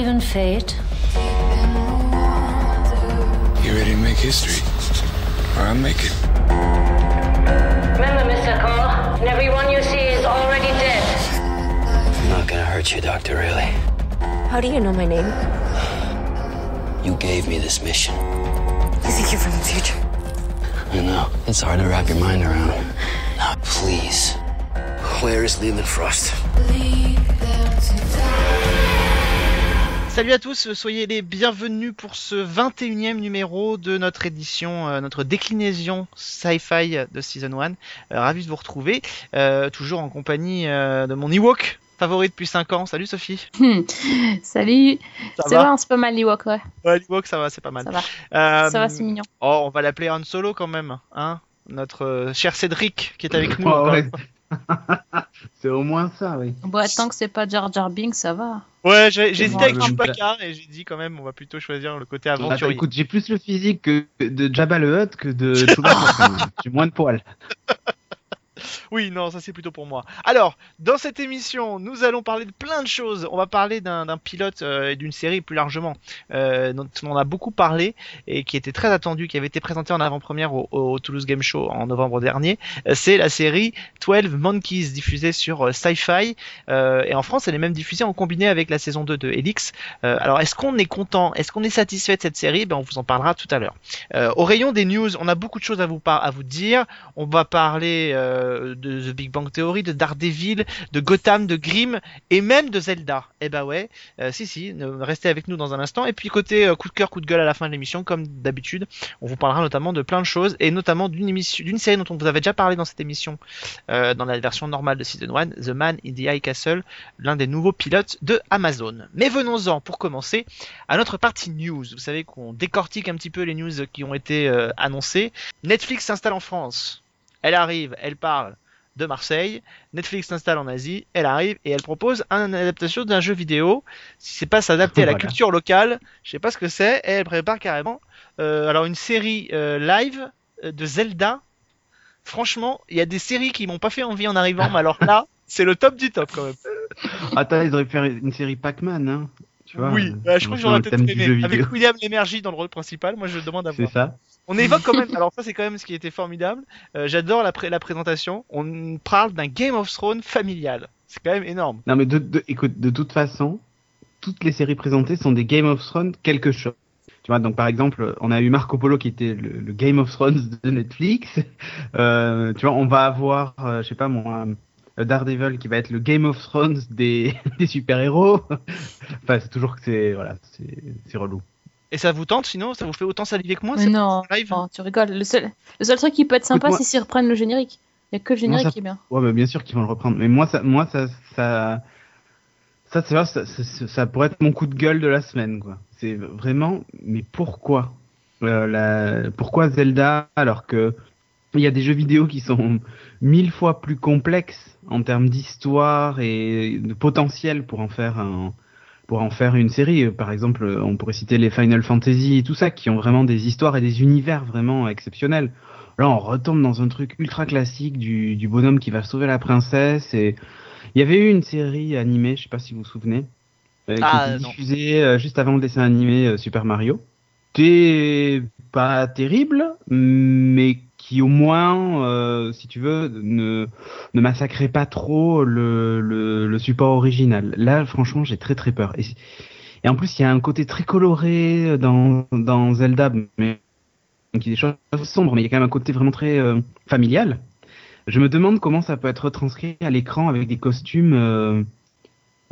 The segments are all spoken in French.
believe in fate? You ready to make history? Or I'll make it. Remember, Mr. Cole, And everyone you see is already dead. I'm not gonna hurt you, Doctor Really. How do you know my name? You gave me this mission. You think you're from the future? I know. It's hard to wrap your mind around. Now, please. Where is Leland Frost? Salut à tous, soyez les bienvenus pour ce 21e numéro de notre édition, euh, notre déclinaison sci-fi de Season 1. Euh, ravi de vous retrouver, euh, toujours en compagnie euh, de mon Ewok favori depuis 5 ans. Salut Sophie. Hmm. Salut. Ça C'est va vrai, c'est pas mal l'Ewok, ouais. Ouais, l'Ewok ça va, c'est pas mal. Ça va. Euh, Ça va, c'est mignon. Oh, on va l'appeler Han Solo quand même, hein Notre cher Cédric qui est avec nous. Oh, ouais. C'est au moins ça, oui. Bon, tant que c'est pas Jar Jar Binks, ça va. Ouais, j'ai hésité avec Chewbacca et j'ai dit quand même on va plutôt choisir le côté Attends, aventurier. écoute, j'ai plus le physique que de Jabba le Hutt que de Chewbacca. J'ai moins de poils. Oui, non, ça c'est plutôt pour moi. Alors, dans cette émission, nous allons parler de plein de choses. On va parler d'un pilote euh, et d'une série plus largement euh, dont on a beaucoup parlé et qui était très attendu, qui avait été présenté en avant-première au, Toulouse Game Show en novembre dernier. Euh, c'est la série 12 Monkeys diffusée sur Sci-Fi et en France, elle est même diffusée en combiné avec la saison 2 de Helix. Alors, est-ce qu'on est content? Est-ce qu'on est satisfait de cette série? Ben, on vous en parlera tout à l'heure. Au rayon des news, on a beaucoup de choses à vous à vous dire. On va parler de The Big Bang Theory, de Daredevil, de Gotham, de Grimm et même de Zelda. Eh bah ouais, euh, si si, restez avec nous dans un instant. Et puis côté euh, coup de cœur, coup de gueule à la fin de l'émission, comme d'habitude, on vous parlera notamment de plein de choses et notamment d'une série dont on vous avait déjà parlé dans cette émission, euh, dans la version normale de Season 1, The Man in the High Castle, l'un des nouveaux pilotes de Amazon. Mais venons-en pour commencer à notre partie news. Vous savez qu'on décortique un petit peu les news qui ont été euh, annoncées. Netflix s'installe en France. Elle arrive, elle parle de Marseille. Netflix s'installe en Asie, elle arrive et elle propose une adaptation d'un jeu vidéo. Si c'est pas s'adapter à la culture locale, je sais pas ce que c'est. Et elle prépare carrément euh, alors une série euh, live euh, de Zelda. Franchement, il y a des séries qui m'ont pas fait envie en arrivant, mais alors là, c'est le top du top quand même. Attends, ils auraient pu faire une série Pac-Man, hein. Tu vois, oui, bah, je crois que j'aurais peut-être aimé. Avec William Lémergie dans le rôle principal, moi je demande à C'est voir. ça. On évoque quand même, alors ça c'est quand même ce qui était formidable. Euh, J'adore la, pré- la présentation. On parle d'un Game of Thrones familial. C'est quand même énorme. Non, mais de, écoute, de toute façon, toutes les séries présentées sont des Game of Thrones quelque chose. Tu vois, donc par exemple, on a eu Marco Polo qui était le, Game of Thrones de Netflix. Euh, tu vois, on va avoir, euh, je sais pas moi, Daredevil qui va être le Game of Thrones des, des super-héros. enfin, c'est toujours que c'est, voilà, c'est relou. Et ça vous tente sinon? Ça vous fait autant saliver que moi Mais non, live? Non, tu rigoles. Le seul, le seul truc qui peut être sympa, c'est s'ils reprennent le générique. Il y a que le générique ça- qui est bien. Ouais, mais bien sûr qu'ils vont le reprendre. Mais moi, ça, moi, ça, ça, ça, c'est vrai, ça, ça, ça pourrait être mon coup de gueule de la semaine, quoi. C'est vraiment, mais pourquoi, Euh, la, pourquoi Zelda alors que il y a des jeux vidéo qui sont mille fois plus complexes en termes d'histoire et de potentiel pour en faire un, pour en faire une série. Euh, Par exemple, euh, on pourrait citer les Final Fantasy et tout ça, qui ont vraiment des histoires et des univers vraiment exceptionnels. Là, on retombe dans un truc ultra classique du, du bonhomme qui va sauver la princesse. Et il y avait eu une série animée, je sais pas si vous vous souvenez, euh, qui Ah, était diffusée euh, juste avant le dessin animé euh, Super Mario. C'était pas terrible, mais qui au moins, euh, si tu veux, ne, ne massacrait pas trop le, le, le support original. Là, franchement, j'ai très très peur. Et, en plus, il y a un côté très coloré dans, dans Zelda, mais qui est des choses sombres, mais il y a quand même un côté vraiment très euh, familial. Je me demande comment ça peut être retranscrit à l'écran avec des costumes,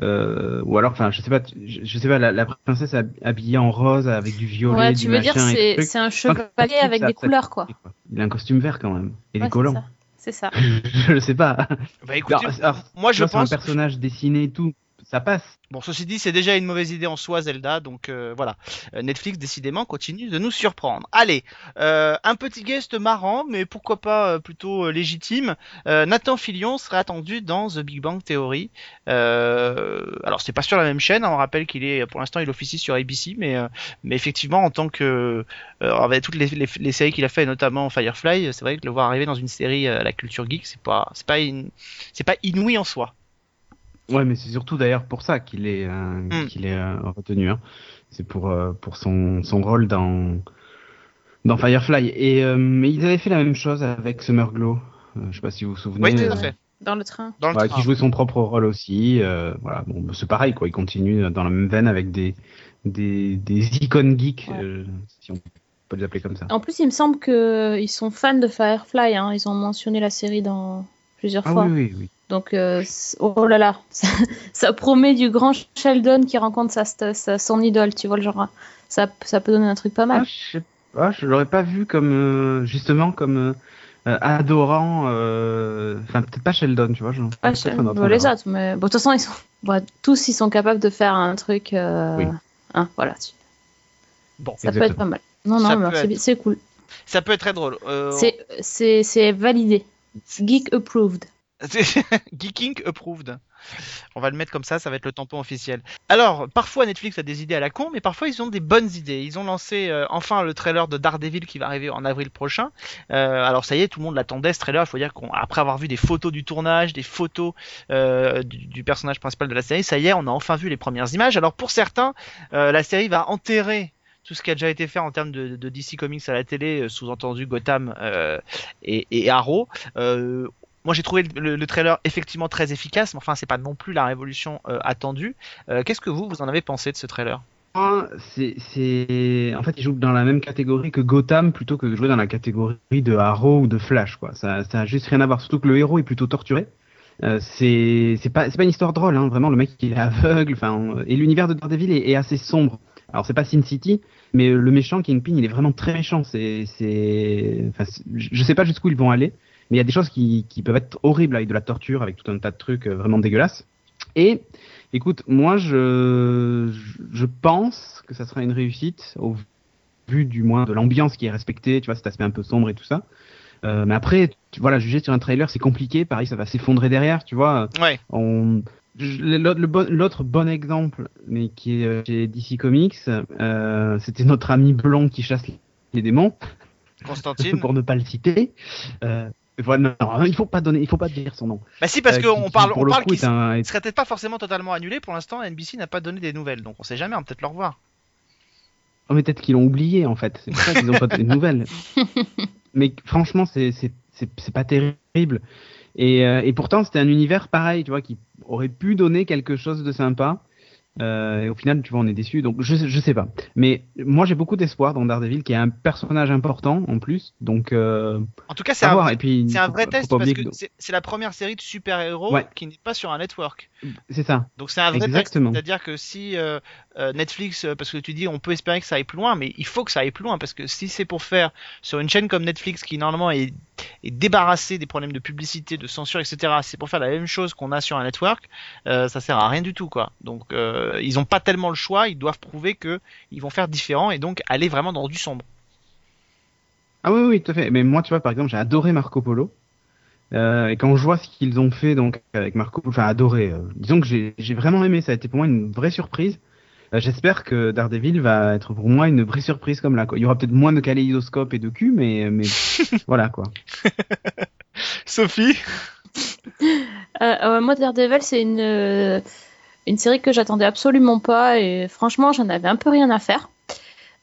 euh, ou alors, enfin, je sais pas, je, je sais pas, la, la princesse hab- habillée en rose avec du violet, Ouais, du tu veux dire, machin et c'est c'est un chevalier avec ça- des ça- couleurs, quoi. Il a un costume vert quand même. Il Ouais, est c'est collant. ça. C'est ça. je le sais pas. Bah écoutez, Alors, alors, moi je pense. un personnage dessiné et tout, ça passe. Bon, ceci dit, c'est déjà une mauvaise idée en soi, Zelda, donc euh, voilà. Euh, Netflix, décidément, continue de nous surprendre. Allez, euh, un petit guest marrant, mais pourquoi pas euh, plutôt euh, légitime. Euh, Nathan Fillion serait attendu dans The Big Bang Theory. Alors, c'est pas sur la même chaîne, hein, on rappelle qu'il est, pour l'instant, il officie sur ABC, mais, mais effectivement, en tant que... Avec toutes les, les, les séries qu'il a fait, notamment Firefly, c'est vrai que le voir arriver dans une série à la culture geek, c'est pas, c'est pas, c'est pas inouï en soi. Ouais, mais c'est surtout d'ailleurs pour ça qu'il est, euh, Mm. qu'il est euh, retenu. Hein. C'est pour, euh, pour son, son rôle dans, dans Firefly. Et, euh, mais ils avaient fait la même chose avec Summer Glow. Euh, je sais pas si vous vous souvenez. Oui, tout à fait. Dans le train. Dans le train. qui jouait son propre rôle aussi. euh, voilà, bon, bah, c'est pareil, quoi. Il continue dans la même veine avec des, des, des icônes geeks, Ouais. euh, si on peut les appeler comme ça. En plus, il me semble qu'ils sont fans de Firefly. Hein. Ils ont mentionné la série dans plusieurs Ah fois. oui, oui, oui. Donc, euh, oh là là, ça, ça promet du grand Sheldon qui rencontre sa, son idole, tu vois le genre. Ça, ça peut donner un truc pas Ah, mal. je sais pas, je l'aurais pas vu comme, euh, justement, comme euh, adorant, euh, enfin, peut-être pas Sheldon, tu vois. je- Ah, peut-être je- un autre, bon, on les autres, mais bon, de toute façon, ils sont, bon, tous ils sont capables de faire un truc. euh, Oui. hein, voilà, Bon, ça peut être pas mal. Non, Ça non, c'est être. cool. ça peut être très drôle. Euh, c'est validé. Geek approved. Geeking approved. On va le mettre comme ça, ça va être le tampon officiel. Alors, parfois Netflix a des idées à la con, mais parfois ils ont des bonnes idées. Ils ont lancé euh, enfin le trailer de Daredevil qui va arriver en avril prochain. Euh, alors ça y est, tout le monde l'attendait ce trailer. Il faut dire qu'après avoir vu des photos du tournage, des photos euh, du, du personnage principal de la série, ça y est, on a enfin vu les premières images. Alors pour certains, euh, la série va enterrer tout ce qui a déjà été fait en termes de, de DC Comics à la télé, euh, sous-entendu Gotham euh, et, et Arrow. Euh, moi j'ai trouvé le, le trailer effectivement très efficace, mais enfin c'est pas non plus la révolution euh, attendue. Euh, Qu'est-ce que vous vous en avez pensé de ce trailer? C'est, en fait, il joue dans la même catégorie que Gotham plutôt que de jouer dans la catégorie de Arrow ou de Flash, quoi. Ça, ça a juste rien à voir. Surtout que le héros est plutôt torturé. Euh, c'est, pas, c'est pas une histoire drôle, hein. Vraiment, le mec il est aveugle. Enfin, et l'univers de Daredevil est, est assez sombre. Alors c'est pas Sin City, mais le méchant Kingpin, il est vraiment très méchant. C'est, c'est, enfin, je sais pas jusqu'où ils vont aller, mais il y a des choses qui, qui peuvent être horribles avec de la torture, avec tout un tas de trucs euh, vraiment dégueulasses. Et Écoute, moi, je, je pense que ça sera une réussite au vu du moins de l'ambiance qui est respectée, tu vois, cet aspect un peu sombre et tout ça. Euh, mais après, tu, voilà, juger sur un trailer, c'est compliqué. Pareil, ça va s'effondrer derrière, tu vois. Ouais. On, bon, l'autre bon exemple, mais qui est euh, chez DC Comics, euh, c'était notre ami blond qui chasse les démons, Constantine. pour ne pas le citer. Euh, voilà, non, il faut pas donner, il faut pas dire son nom. Bah si parce Euh, qu'on parle, on le parle qu'il un- serait peut-être pas forcément totalement annulé. Pour l'instant, NBC n'a pas donné des nouvelles, donc on sait jamais. On peut-être le revoir. Oh, mais peut-être qu'ils l'ont oublié en fait. C'est pour ça qu'ils ont pas de nouvelles. mais franchement, c'est c'est c'est c'est pas terrible. Et, euh, et pourtant, c'était un univers pareil, tu vois, qui aurait pu donner quelque chose de sympa. Euh, et au final, tu vois, on est déçu. Donc, je je sais pas. Mais moi, j'ai beaucoup d'espoir dans Daredevil, qui est un personnage important en plus. Donc, euh, En tout cas, c'est un, puis, c'est un vrai faut test parce que c'est la première série de super-héros Ouais. qui n'est pas sur un network. c'est ça. Donc c'est un vrai Exactement. test. C'est-à-dire que si euh, Netflix, parce que tu dis on peut espérer que ça aille plus loin, mais il faut que ça aille plus loin parce que si c'est pour faire sur une chaîne comme Netflix qui normalement est, est débarrassée des problèmes de publicité, de censure, etc. C'est pour faire la même chose qu'on a sur un network, ça sert à rien du tout quoi. Donc euh, ils ont pas tellement le choix, ils doivent prouver que ils vont faire différent et donc aller vraiment dans du sombre. Ah oui, oui, tout à fait. Mais moi, tu vois, par exemple, j'ai adoré Marco Polo. Euh, et quand je vois ce qu'ils ont fait donc avec Marco Polo, enfin adoré, euh, disons que j'ai vraiment aimé, ça a été pour moi une vraie surprise. Euh, J'espère que Daredevil va être pour moi une vraie surprise comme là. Quoi. Il y aura peut-être moins de kaléidoscope et de cul, mais, mais voilà quoi. Sophie? Euh, euh, moi, Daredevil, c'est une, euh, une série que j'attendais absolument pas et franchement, j'en avais un peu rien à faire.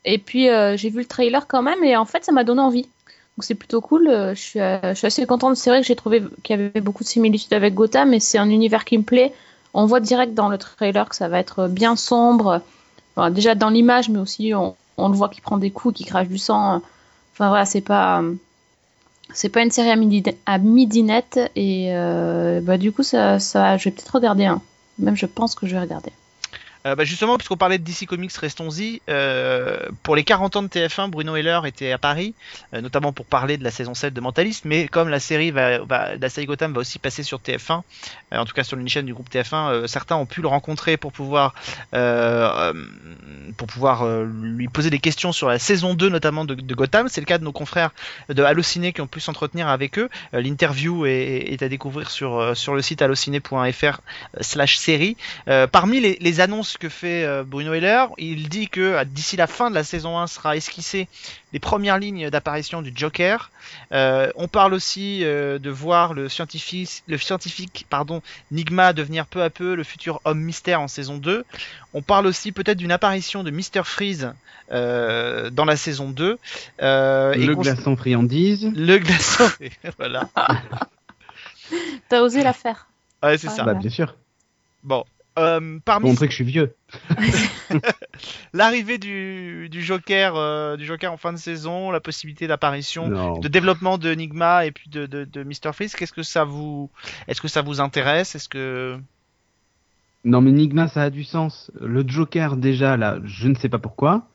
Et puis, euh, j'ai vu le trailer quand même et en fait, ça m'a donné envie. Donc, c'est plutôt cool. Euh, Je suis, euh, je suis assez contente. C'est vrai que j'ai trouvé qu'il y avait beaucoup de similitudes avec Gotham, mais c'est un univers qui me plaît. On voit direct dans le trailer que ça va être bien sombre. Déjà dans l'image, mais aussi on, le voit qui prend des coups, qui crache du sang. Enfin voilà, c'est pas. C'est pas une série à midi, à midi net et bah, du coup ça, ça je vais peut-être regarder un. Même je pense que je vais regarder. Euh, bah justement, puisqu'on parlait de DC Comics, restons-y. Euh, pour les 40 ans de TF1, Bruno Heller était à Paris, euh, notamment pour parler de la saison 7 de Mentalist, mais comme la série va, Gotham va aussi passer sur TF1, euh, en tout cas sur une chaîne du groupe TF1, euh, certains ont pu le rencontrer pour pouvoir pour pouvoir lui poser des questions sur la saison 2 notamment de, Gotham. C'est le cas de nos confrères de Allociné qui ont pu s'entretenir avec eux. L'interview est, à découvrir sur, sur le site allociné.fr slash série. Parmi les annonces ce que fait euh, Bruno Heller. Il dit que d'ici la fin de la saison 1 sera esquissé les premières lignes d'apparition du Joker. Euh, on parle aussi euh, de voir le scientifique, le scientifique pardon, Nigma devenir peu à peu le futur homme mystère en saison 2. On parle aussi peut-être d'une apparition de Mr. Freeze euh, dans la saison 2. Euh, et Le glaçon friandise. Le glaçon. voilà. T'as osé la faire. Ouais, c'est ça. Bah, bien sûr. Bon. Euh, Pour parmi montrer que je suis vieux. l'arrivée du, du Joker, euh, du Joker en fin de saison, la possibilité d'apparition, de développement de Enigma et puis de, de, de Mr. Freeze, qu'est-ce que ça vous, est-ce que ça vous intéresse? Est-ce que Non, mais Nigma, ça a du sens. Le Joker, déjà, là, je ne sais pas pourquoi.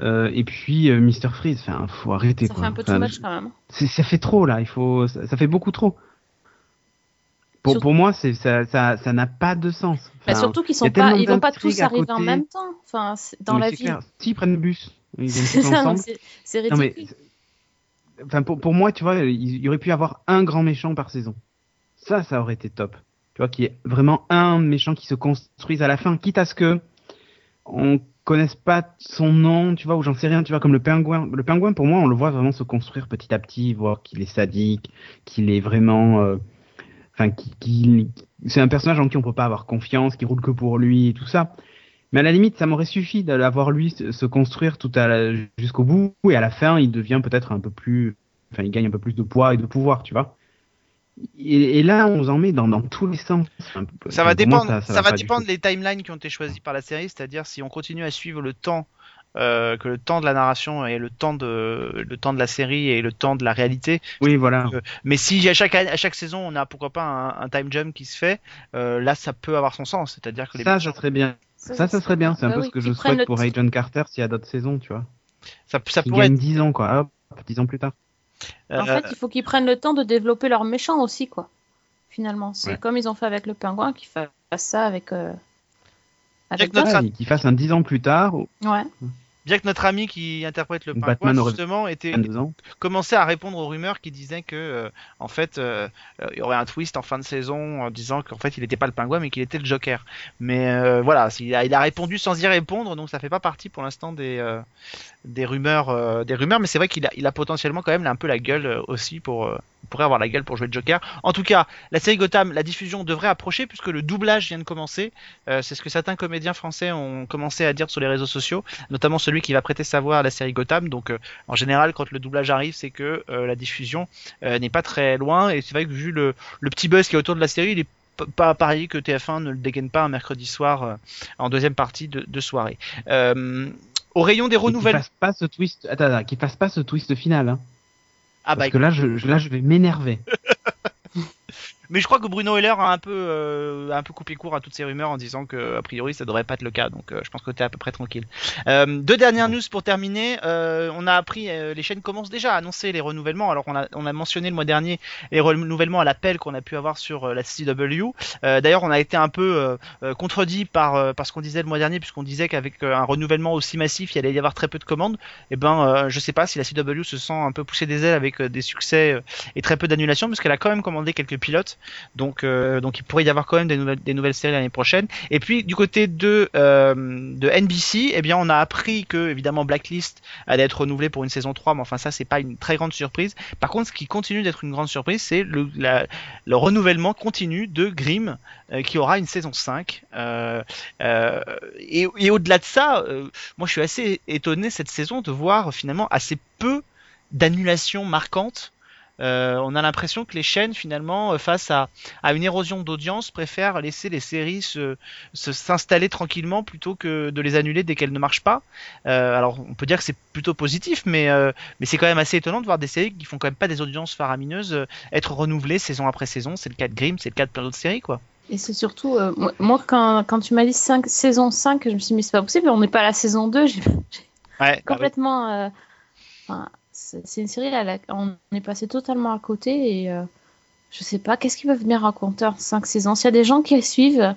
Euh, et puis, euh, Mr. Freeze, enfin, faut arrêter, Ça quoi. fait un peu Enfin, too much quand même. ça fait trop, là. Il faut, ça, ça fait beaucoup trop. Pour, Surtout- pour moi, c'est, ça, ça, ça n'a pas de sens. Bah, surtout qu'ils pas, ils vont pas tous arriver en même temps. Enfin, dans la ville. S'ils prennent le bus, ils viennent C'est c'est Non, mais, ridicule. enfin, pour, pour moi, tu vois, il il y aurait pu y avoir un grand méchant par saison. Ça, ça aurait été top. Tu vois, qu'il y ait vraiment un méchant qui se construise à la fin, quitte à ce que on connaisse pas son nom, tu vois, ou j'en sais rien, tu vois, comme le pingouin. Le pingouin, pour moi, on le voit vraiment se construire petit à petit, voir qu'il est sadique, qu'il est vraiment, euh, enfin, qui, qui- c'est un personnage en qui on peut pas avoir confiance, qui roule que pour lui et tout ça. Mais à la limite, ça m'aurait suffi d'avoir lui se construire tout à jusqu'au bout, et à la fin, il devient peut-être un peu plus, enfin, il gagne un peu plus de poids et de pouvoir, tu vois. Et, et là, on vous en met dans, dans tous les sens. Ça va moi, dépendre, ça, va du dépendre des timelines qui ont été choisis par la série, c'est-à-dire si on continue à suivre le temps. Euh, que le temps de la narration et le temps de le temps de la série et le temps de la réalité Oui, voilà. Euh, Mais si à chaque, à chaque saison on a pourquoi pas un, un time jump qui se fait, euh, là ça peut avoir son sens. C'est-à-dire que les Ça, ça serait bien. Ça, ça serait bien. C'est un Bah peu oui, ce que qu'ils je souhaite pour Agent Carter s'il y a d'autres saisons, tu vois. ça, ça Qui pourrait gagne être. 10 ans, quoi. Hop, 10 ans plus tard. euh, En fait, il faut qu'ils prennent le temps de développer leurs méchants aussi, quoi. Finalement, c'est Ouais. comme ils ont fait avec le pingouin, qu'ils fassent ça avec. euh, avec Notre- d'autres. Ouais, Qu'il fasse un 10 ans plus tard, ou Ouais. Bien que notre ami qui interprète le Ou pingouin justement était 22 ans. commençait à répondre aux rumeurs qui disaient que euh, en fait euh, euh, il y aurait un twist en fin de saison en disant qu'en fait il n'était pas le pingouin mais qu'il était le Joker. Mais euh, voilà, il a, il a répondu sans y répondre donc ça fait pas partie pour l'instant des des rumeurs des rumeurs mais c'est vrai qu'il a il a potentiellement quand même un peu la gueule aussi pour pourrait avoir la gueule pour jouer le Joker. En tout cas, la série Gotham, la diffusion devrait approcher puisque le doublage vient de commencer. Euh, c'est ce que certains comédiens français ont commencé à dire sur les réseaux sociaux, notamment celui qui va prêter sa voix à la série Gotham. Donc euh, en général, quand le doublage arrive, c'est que euh, la diffusion n'est pas très loin. Et c'est vrai que vu le, le petit buzz qui est autour de la série, il est pas parier que TF1 ne le dégaine pas un mercredi soir en deuxième partie de, de soirée. Au rayon des Et Qu'il renouvellement. fasse pas ce twist. Attends, fasse pas ce twist final. Hein. Ah bah Parce que là, je, je- là, je vais m'énerver. Mais je crois que Bruno Heller a un peu, euh, un peu coupé court à toutes ces rumeurs en disant que a priori ça devrait pas être le cas. Donc euh, je pense que tu es à peu près tranquille. Euh, deux dernières news pour terminer. Euh, on a appris, euh, les chaînes commencent déjà à annoncer les renouvellements. Alors on a, on a mentionné le mois dernier les renouvellements à l'appel qu'on a pu avoir sur euh, la CW. D'ailleurs on a été un peu contredit par, par ce qu'on disait le mois dernier puisqu'on disait qu'avec un renouvellement aussi massif il allait y avoir très peu de commandes. Et ben euh, je sais pas si la CW se sent un peu poussée des ailes avec des succès et très peu d'annulations parce qu'elle a quand même commandé quelques pilotes. Donc, euh, donc il pourrait y avoir quand même des nouvelles, séries l'année prochaine. Et puis du côté de, euh, NBC, eh bien on a appris que évidemment Blacklist allait être renouvelé pour une saison 3, mais enfin ça c'est pas une très grande surprise. Par contre, ce qui continue d'être une grande surprise, c'est le, renouvellement continu de Grimm euh, qui aura une saison 5. Euh, euh, et au-delà de ça, moi je suis assez étonné cette saison de voir finalement assez peu d'annulations marquantes. Euh, on a l'impression que les chaînes finalement euh, face à, à une érosion d'audience préfèrent laisser les séries se se- s'installer tranquillement plutôt que de les annuler dès qu'elles ne marchent pas. Euh, alors on peut dire que c'est plutôt positif, mais euh, mais c'est quand même assez étonnant de voir des séries qui font quand même pas des audiences faramineuses être renouvelées saison après saison. C'est le cas de Grimm, c'est le cas de plein d'autres séries quoi. Et c'est surtout, euh, moi- quand, quand tu m'as dit 5, saison 5, je me suis dit, mais c'est pas possible, on n'est pas à la saison 2. J'ai Ouais, complètement. euh, enfin, c'est une série, là, là, on est passé totalement à côté et euh, je sais pas, qu'est-ce qu'ils peuvent bien raconter en 5 saisons? S'il y a des gens qui suivent,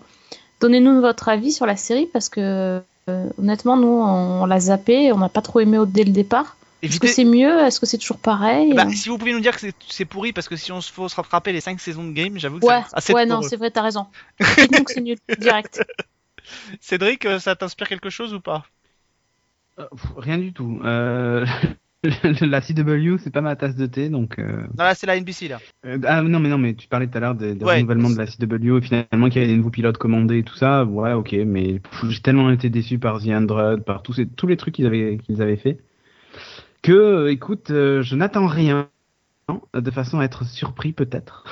donnez-nous votre avis sur la série parce que euh, honnêtement, nous, on, on l'a zappé, on n'a pas trop aimé au- dès le départ. Est-ce que c'est mieux? Est-ce que c'est toujours pareil? Bah, si vous pouvez nous dire que c'est- pourri parce que si on se faut se rattraper les 5 saisons de Game, j'avoue que Ouais, c'est assez ouais, non, c'est vrai, t'as raison. Dites-nous que c'est nul, direct. Cédric, euh, ça t'inspire quelque chose ou pas? Euh, pff, rien du tout. Euh, la CW, c'est pas ma tasse de thé, donc. euh, Non, là, c'est la NBC, là. euh, ah non, mais non, mais tu parlais tout à l'heure des, des Ouais. renouvellements de la CW, et finalement qu'il y avait des nouveaux pilotes commandés et tout ça. Ouais, ok, mais j'ai tellement été déçu par The Android, par tous, ces, tous les trucs qu'ils avaient, qu'ils avaient fait, que, euh, écoute, je n'attends rien, de façon à être surpris peut-être.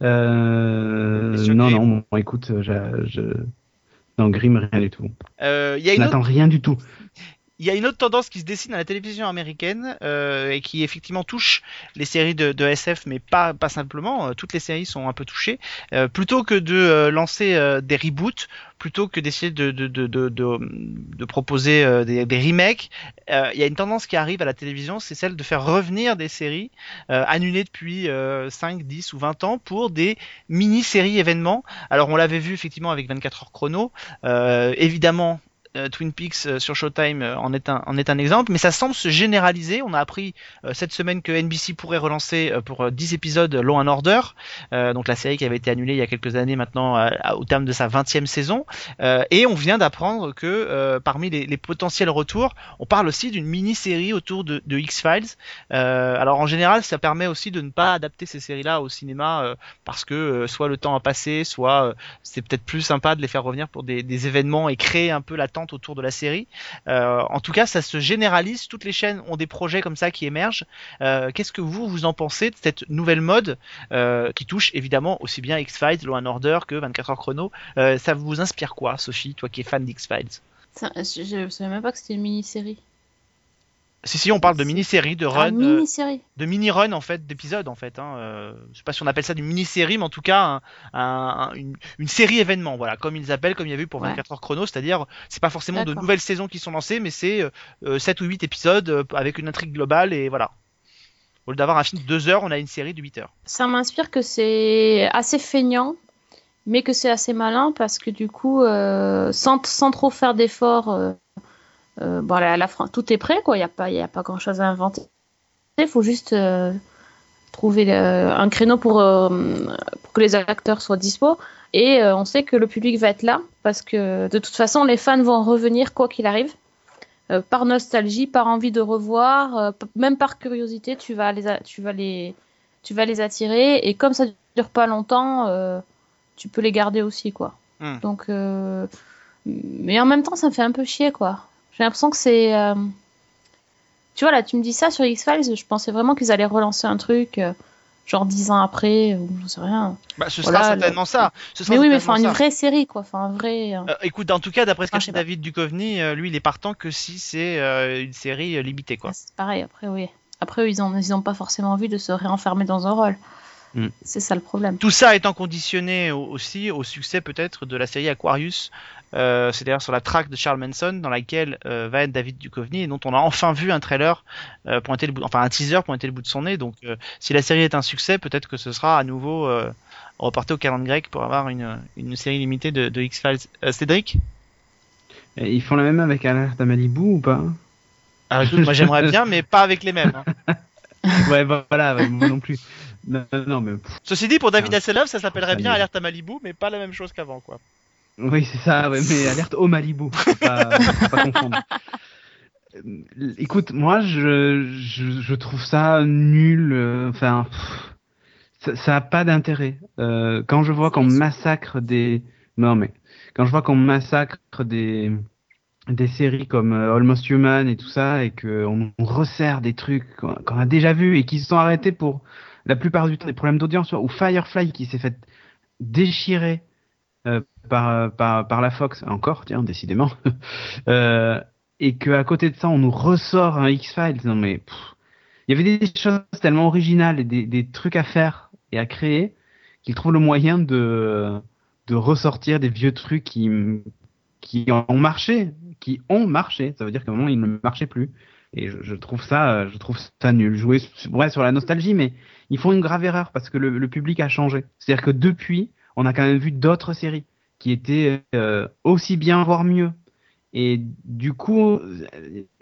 Non, non, bon, écoute, je. Non, Grimm, rien du tout. Euh, y a autre n'attends rien du tout. Il y a une autre tendance qui se dessine à la télévision américaine euh, et qui effectivement touche les séries de, SF, mais pas, simplement. euh, toutes les séries sont un peu touchées. Euh, plutôt que de lancer des reboots, plutôt que d'essayer de, proposer des, des remakes, il y a une tendance qui arrive à la télévision, c'est celle de faire revenir des séries annulées depuis euh, 5, 10 ou 20 ans pour des mini-séries événements. Alors on l'avait vu effectivement avec 24 heures chrono. Évidemment, euh, Twin Peaks euh, sur Showtime euh, en est un exemple, mais ça semble se généraliser. On a appris cette semaine que NBC pourrait relancer pour euh, 10 épisodes Law and Order, donc la série qui avait été annulée il y a quelques années maintenant au terme de sa 20e saison. Et on vient d'apprendre que parmi les, potentiels retours, on parle aussi d'une mini-série autour de, X-Files. Alors en général, ça permet aussi de ne pas adapter ces séries-là au cinéma parce que soit le temps a passé, soit c'est peut-être plus sympa de les faire revenir pour des, événements et créer un peu l'attente autour de la série. Euh, en tout cas, ça se généralise. Toutes les chaînes ont des projets comme ça qui émergent. Euh, Qu'est-ce que vous vous en pensez de cette nouvelle mode euh, qui touche évidemment aussi bien X-Files, Law and Order que 24 heures chrono? Ça vous inspire quoi, Sophie, toi qui es fan d'X-Files? Je, je savais même pas que c'était une mini-série. Si si, on parle de mini-série, de Ah, run, euh, mini-série. de mini-run en fait, d'épisodes en fait. Hein. Euh, je sais pas si on appelle ça une mini-série, mais en tout cas un- un- un- une, une série événement, voilà, comme ils appellent, comme il y a eu pour Ouais. 24 heures chrono, c'est-à-dire c'est pas forcément de nouvelles saisons qui sont lancées, mais c'est euh, 7 ou 8 épisodes euh, avec une intrigue globale et voilà. Au lieu d'avoir un film de 2 heures, on a une série de 8 heures. Ça m'inspire que c'est assez feignant, mais que c'est assez malin parce que du coup, euh, sans, sans trop faire d'efforts, euh, bon, la, la fin- tout est prêt, quoi. Il n'y a pas, y a pas grand chose à inventer. Il faut juste euh, trouver euh, un créneau pour, euh, pour que les acteurs soient dispo. Et euh, on sait que le public va être là parce que de toute façon, les fans vont revenir quoi qu'il arrive. Par nostalgie, par envie de revoir, même par curiosité, tu vas les, tu vas les, tu vas les attirer. Et comme ça dure pas longtemps, tu peux les garder aussi, quoi. Hmm. Donc, mais en même temps, ça me fait un peu chier, quoi. J'ai l'impression que c'est, euh, tu vois là, tu me dis ça sur X Files, je pensais vraiment qu'ils allaient relancer un truc, euh, genre dix ans après, ou j'en sais rien. Bah, ce Voilà, sera certainement ça. Ce sera Mais oui, mais enfin une vraie série, quoi. Enfin un vrai. euh, Euh, écoute, en tout cas, d'après ce Ah, qu'a je dit. David Duchovny, euh, lui, il est partant que si c'est euh, une série euh, limitée, quoi. C'est pareil, après, oui. Après, ils ont, ils ont pas forcément envie de se réenfermer dans un rôle. Mm. C'est ça le problème. Tout ça étant conditionné au- aussi au succès peut-être de la série Aquarius, euh, c'est-à-dire sur la track de Charles Manson dans laquelle euh, va être David Duchovny et dont on a enfin vu un trailer euh, pointer le bout, enfin un teaser pointer le bout de son nez. Donc euh, si la série est un succès, peut-être que ce sera à nouveau reporté au calendrier grec pour avoir une, une série limitée de, de X-Files. Cédric? Et ils font la même avec Alerte à Malibu ou pas? Alors écoute, moi j'aimerais bien, mais pas avec les mêmes. hein. Ouais, voilà, ouais, moi non plus. Non, mais Ceci dit, pour David Ah. Hasselhoff, ça s'appellerait bien. Alerte à Malibu, mais pas la même chose qu'avant, quoi. Oui, c'est ça, ouais, mais Alerte au Malibu, faut pas, faut pas confondre. Euh, Écoute, moi, je, je, je trouve ça nul. euh, Enfin, pff, ça, ça a pas d'intérêt. Euh, quand je vois qu'on massacre des, non mais, quand je vois qu'on massacre des des séries comme euh, Almost Human et tout ça et qu'on on resserre des trucs qu'on a déjà vus et qui se sont arrêtés pour la plupart du temps des problèmes d'audience ou Firefly qui s'est fait déchirer euh, par, par par la Fox encore tiens décidément euh, et que à côté de ça on nous ressort un X-Files non mais il y avait des choses tellement originales et des, des trucs à faire et à créer qu'ils trouvent le moyen de de ressortir des vieux trucs qui qui ont marché, qui ont marché. Ça veut dire qu'à un moment ils ne marchaient plus. Et je, je trouve ça, je trouve ça nul. Jouer ouais, sur la nostalgie, mais ils font une grave erreur parce que le, le public a changé. C'est-à-dire que depuis, on a quand même vu d'autres séries qui étaient euh, aussi bien, voire mieux, Et du coup, euh,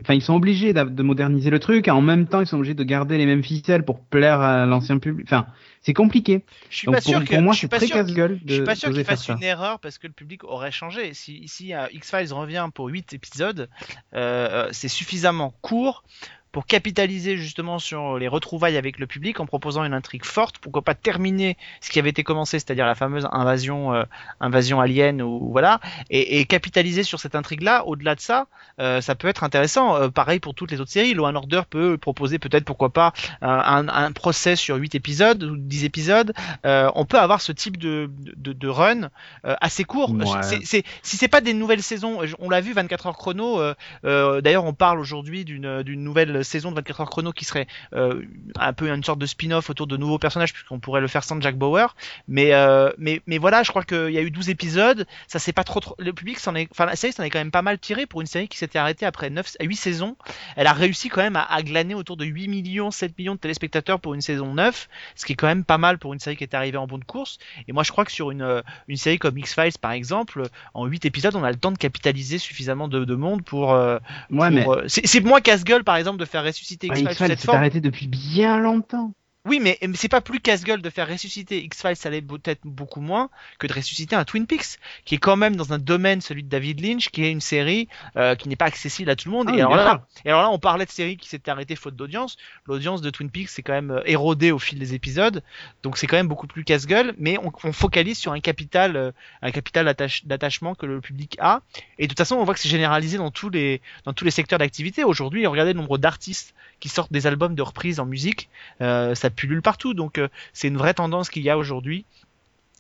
enfin, ils sont obligés de moderniser le truc, et en même temps, ils sont obligés de garder les mêmes ficelles pour plaire à l'ancien public. Enfin, c'est compliqué. Je suis Donc pas pour, sûr que pour moi, c'est très casse-gueule Je suis pas sûr d'oser qu'il faire fasse ça. une erreur parce que le public aurait changé. Si ici euh, X-Files revient pour 8 épisodes, euh, c'est suffisamment court pour capitaliser justement sur les retrouvailles avec le public en proposant une intrigue forte. Pourquoi pas terminer ce qui avait été commencé, c'est-à-dire la fameuse invasion, euh, invasion alien ou voilà, et, et capitaliser sur cette intrigue-là. Au-delà de ça, euh, ça peut être intéressant. Euh, pareil pour toutes les autres séries. Law and Order peut proposer peut-être pourquoi pas euh, un, un procès sur 8 épisodes ou 10 épisodes. Euh, on peut avoir ce type de, de, de run euh, assez court. Ouais. C'est, c'est, si c'est pas des nouvelles saisons, on l'a vu 24 heures chrono. D'ailleurs, on parle aujourd'hui d'une, d'une nouvelle saison de 24 heures chrono qui serait euh, un peu une sorte de spin-off autour de nouveaux personnages puisqu'on pourrait le faire sans Jack Bauer. Mais euh, mais mais voilà, je crois qu'il y a eu 12 épisodes. Ça c'est pas trop, trop le public s'en est, enfin la série s'en est quand même pas mal tiré pour une série qui s'était arrêtée après 9 à 8 saisons. Elle a réussi quand même à, à glaner autour de 8 millions, 7 millions de téléspectateurs pour une saison 9, ce qui est quand même pas mal pour une série qui est arrivée en bonne course. Et moi je crois que sur une, euh, une série comme X-Files par exemple, en 8 épisodes, on a le temps de capitaliser suffisamment de, de monde pour. euh, Ouais, pour, mais euh, c'est c'est moins casse-gueule par exemple de faire ressusciter ouais, X-Files sous X-Files cette s'est forme. arrêté depuis bien longtemps. Oui, mais, mais c'est pas plus casse-gueule de faire ressusciter X-Files, ça l'est peut-être beaucoup moins que de ressusciter un Twin Peaks, qui est quand même dans un domaine, celui de David Lynch, qui est une série euh, qui n'est pas accessible à tout le monde. Ah, et, alors là, et alors là, on parlait de séries qui s'étaient arrêtées faute d'audience. L'audience de Twin Peaks s'est quand même euh, érodée au fil des épisodes, donc c'est quand même beaucoup plus casse-gueule, mais on, on focalise sur un capital, euh, un capital d'attache- d'attachement que le public a. Et de toute façon, on voit que c'est généralisé dans tous les, dans tous les secteurs d'activité. Aujourd'hui, regardez le nombre d'artistes qui sortent des albums de reprise en musique, euh, ça pullule partout. Donc euh, c'est une vraie tendance qu'il y a aujourd'hui.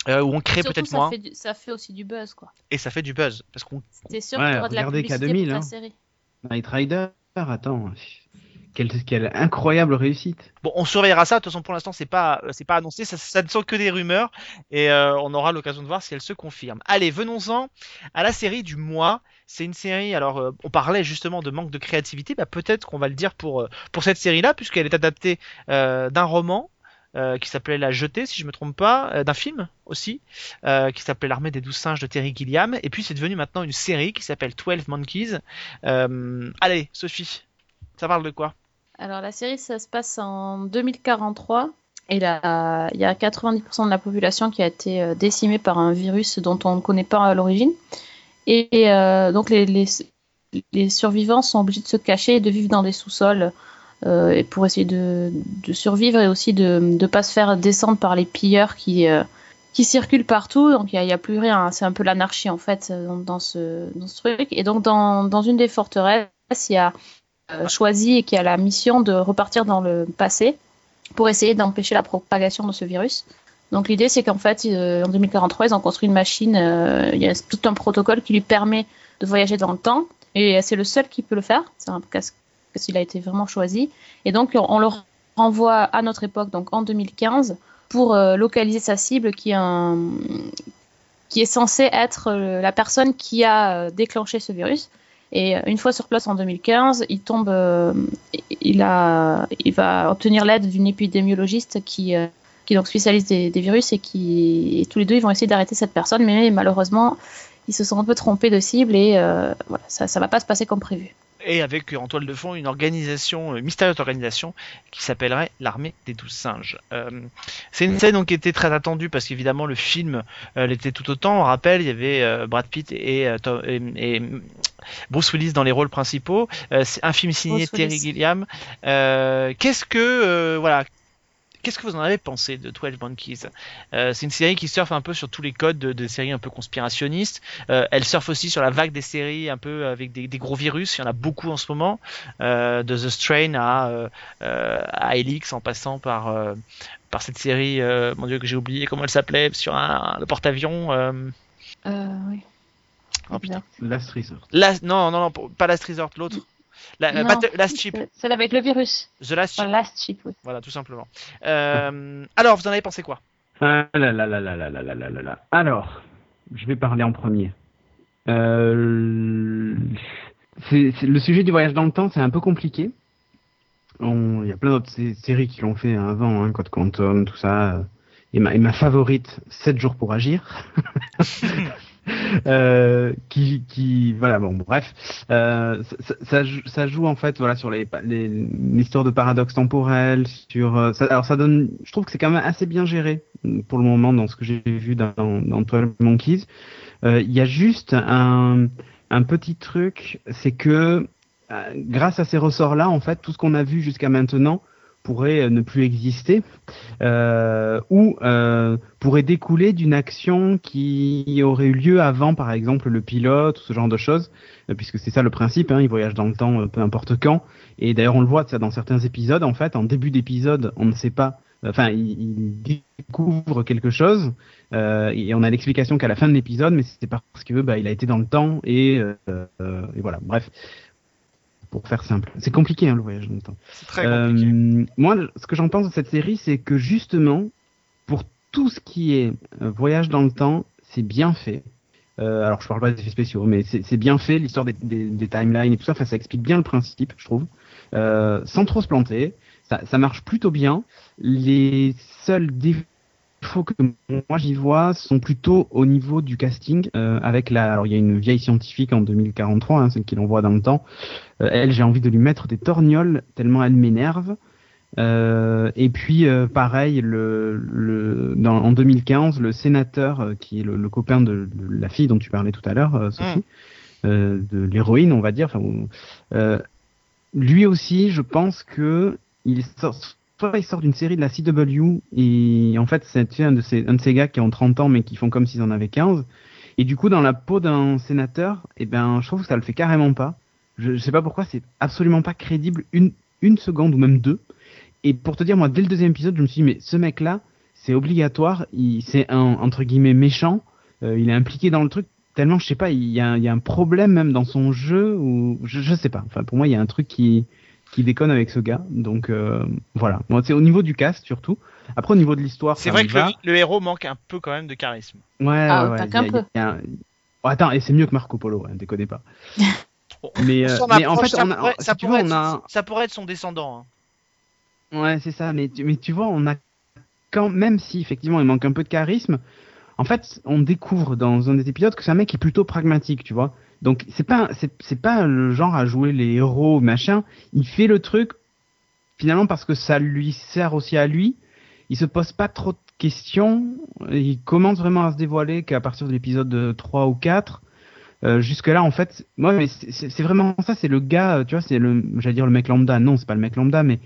euh, où on crée peut-être ça moins fait, du- ça fait aussi du buzz, quoi. et ça fait du buzz parce qu'on T'es sûr Ouais, qu'il y aura de la regardez publicité K2000, pour ta hein. série? Night Rider, attends, quelle, quelle incroyable réussite. bon on surveillera ça. De toute façon pour l'instant c'est pas c'est pas annoncé. Ça, ça ne sont que des rumeurs. Et euh, on aura l'occasion de voir si elles se confirment allez venons-en à la série du mois. C'est une série alors euh, on parlait justement de manque de créativité. Bah peut-être qu'on va le dire pour euh, pour cette série là puisqu'elle est adaptée euh, d'un roman euh, qui s'appelait La Jetée, si je me trompe pas, euh, d'un film aussi, euh, qui s'appelait L'armée des douze singes de Terry Gilliam, et puis c'est devenu maintenant une série qui s'appelle 12 Monkeys. Euh, allez, Sophie, ça parle de quoi? Alors la série, ça se passe en 2043 et là, il y a 90% de la population qui a été euh, décimée par un virus dont on ne connaît pas à l'origine. Et, euh, donc les, survivants sont obligés de se cacher et de vivre dans des sous-sols euh, pour essayer de, survivre et aussi de ne pas se faire descendre par les pilleurs qui, euh, circulent partout. Donc il n'y a, plus rien, c'est un peu l'anarchie en fait euh, dans, ce, truc. Et donc dans, une des forteresses, il y a euh, choisi et qui a la mission de repartir dans le passé pour essayer d'empêcher la propagation de ce virus. Donc l'idée c'est qu'en fait euh, en 2043 ils ont construit une machine, euh, il y a tout un protocole qui lui permet de voyager dans le temps et c'est le seul qui peut le faire. C'est un parce qu'il a été vraiment choisi. Et donc on le renvoie à notre époque, donc en 2015, pour euh, localiser sa cible qui est un qui est censé être euh, la personne qui a euh, déclenché ce virus. Et une fois sur place en 2015, il tombe, euh, il, a, il va obtenir l'aide d'une épidémiologiste qui, euh, qui donc spécialise des, virus et tous les deux ils vont essayer d'arrêter cette personne, mais malheureusement ils se sont un peu trompés de cible et euh, ça ça va pas se passer comme prévu. Et avec euh, en toile de fond une organisation, une mystérieuse organisation qui s'appellerait l'armée des douze singes. Euh, c'est une scène donc qui était très attendue parce qu'évidemment le film euh, l'était tout autant. On rappelle, il y avait euh, Brad Pitt et, euh, Tom- et, et Bruce Willis dans les rôles principaux. Euh, c'est un film signé Terry. Gilliam. Euh, Qu'est-ce que euh, voilà Qu'est-ce que vous en avez pensé de 12 Monkeys? Euh, C'est une série qui surfe un peu sur tous les codes de, de séries un peu conspirationnistes. Euh, elle surfe aussi sur la vague des séries un peu avec des, des gros virus. Il y en a beaucoup en ce moment, euh, de The Strain à, à Helix, en passant par euh, par cette série, euh, mon dieu que j'ai oublié comment elle s'appelait, sur un, le porte-avions. Euh, Euh, oui. oh, putain. Last Resort. Last- non, non, non, pas Last Resort, l'autre. La, non, Battle, Last Chip. Cela va être le virus. The Last Chip. Oui. Voilà, tout simplement. Euh, alors, vous en avez pensé quoi? Ah là, là, là, Alors, je vais parler en premier. Euh, le sujet du voyage dans le temps, c'est un peu compliqué. Il y a plein d'autres séries qui l'ont fait hein, avant, hein, Code Quantum, tout ça. Et ma, et ma favorite, 7 jours pour agir. euh, qui, qui, voilà, bon, bref, euh, ça, ça, joue- en fait, voilà, sur les, l'histoire de paradoxe temporel, sur, euh, ça, alors ça donne, je trouve que c'est quand même assez bien géré pour le moment dans ce que j'ai vu dans, dans 12 Monkeys. Euh, Il y a juste un, un petit truc, c'est que grâce à ces ressorts-là, en fait, tout ce qu'on a vu jusqu'à maintenant pourrait euh, ne plus exister euh, ou euh, pourrait découler d'une action qui aurait eu lieu avant, par exemple, le pilote ou ce genre de choses, euh, puisque c'est ça le principe, hein, il voyage dans le temps peu importe quand. Et d'ailleurs, on le voit ça dans certains épisodes. En fait, en début d'épisode, on ne sait pas. Enfin, il, découvre quelque chose euh, et on a l'explication qu'à la fin de l'épisode, mais c'est parce que bah, il a été dans le temps et, et voilà. Bref, pour faire simple, c'est compliqué hein, le voyage dans le temps. C'est très compliqué. Euh, moi, ce que j'en pense de cette série, c'est que justement, pour tout ce qui est euh, voyage dans le temps, c'est bien fait. Euh, alors, je parle pas des effets spéciaux, mais c'est c'est bien fait, l'histoire des, des, des timelines et tout ça, enfin, ça explique bien le principe, je trouve, euh, sans trop se planter. Ça, ça marche plutôt bien. Les seuls défauts que moi j'y vois sont plutôt au niveau du casting, euh, avec la. Alors, il y a une vieille scientifique en 2043, hein, celle qui l'envoie dans le temps. Euh, elle, j'ai envie de lui mettre des torgnoles tellement elle m'énerve. Euh, et puis euh, pareil, le, le, dans, en 2015, le sénateur euh, qui est le, le copain de, de la fille dont tu parlais tout à l'heure, euh, Sophie, euh, de l'héroïne, on va dire. Enfin, euh, lui aussi, je pense que il sort, soit il sort d'une série de la CW et en fait c'est un de ces gars qui ont 30 ans mais qui font comme s'ils en avaient 15. Et du coup, dans la peau d'un sénateur, eh ben, je trouve que ça le fait carrément pas. Je, je sais pas pourquoi, c'est absolument pas crédible une, une seconde ou même deux. Et pour te dire, moi, dès le deuxième épisode, je me suis dit, mais ce mec-là, c'est obligatoire, c'est un, entre guillemets, méchant, euh, il est impliqué dans le truc, tellement, je sais pas, il y, a, un- il y a un problème même dans son jeu, ou je, je sais pas. Enfin, pour moi, il y a un truc qui, qui déconne avec ce gars. Donc, euh, voilà. Moi, c'est au niveau du cast, surtout. Après, au niveau de l'histoire, C'est vrai que va. le, le héros manque un peu quand même de charisme. Ouais, Ah, ouais, pas il y qu'un a- il peu. y a un- Oh, attends, et c'est mieux que Marco Polo, hein, déconnez pas. Bon, Mais, euh, mais en fait, ça on a- pourrait, si ça tu pourrait veux, être, on a- ça pourrait être son descendant. hein. Ouais, c'est ça, mais tu, mais tu vois, on a quand même si effectivement il manque un peu de charisme, en fait, on découvre dans un des épisodes que c'est un mec qui est plutôt pragmatique, tu vois. Donc c'est pas c'est pas le genre à jouer les héros machin, il fait le truc finalement parce que ça lui sert aussi à lui. Il se pose pas trop de questions, il commence vraiment à se dévoiler qu'à partir de l'épisode 3 ou 4. Euh, jusque là en fait moi mais c'est vraiment ça c'est le gars euh, tu vois c'est le j'allais dire le mec lambda non c'est pas le mec lambda mais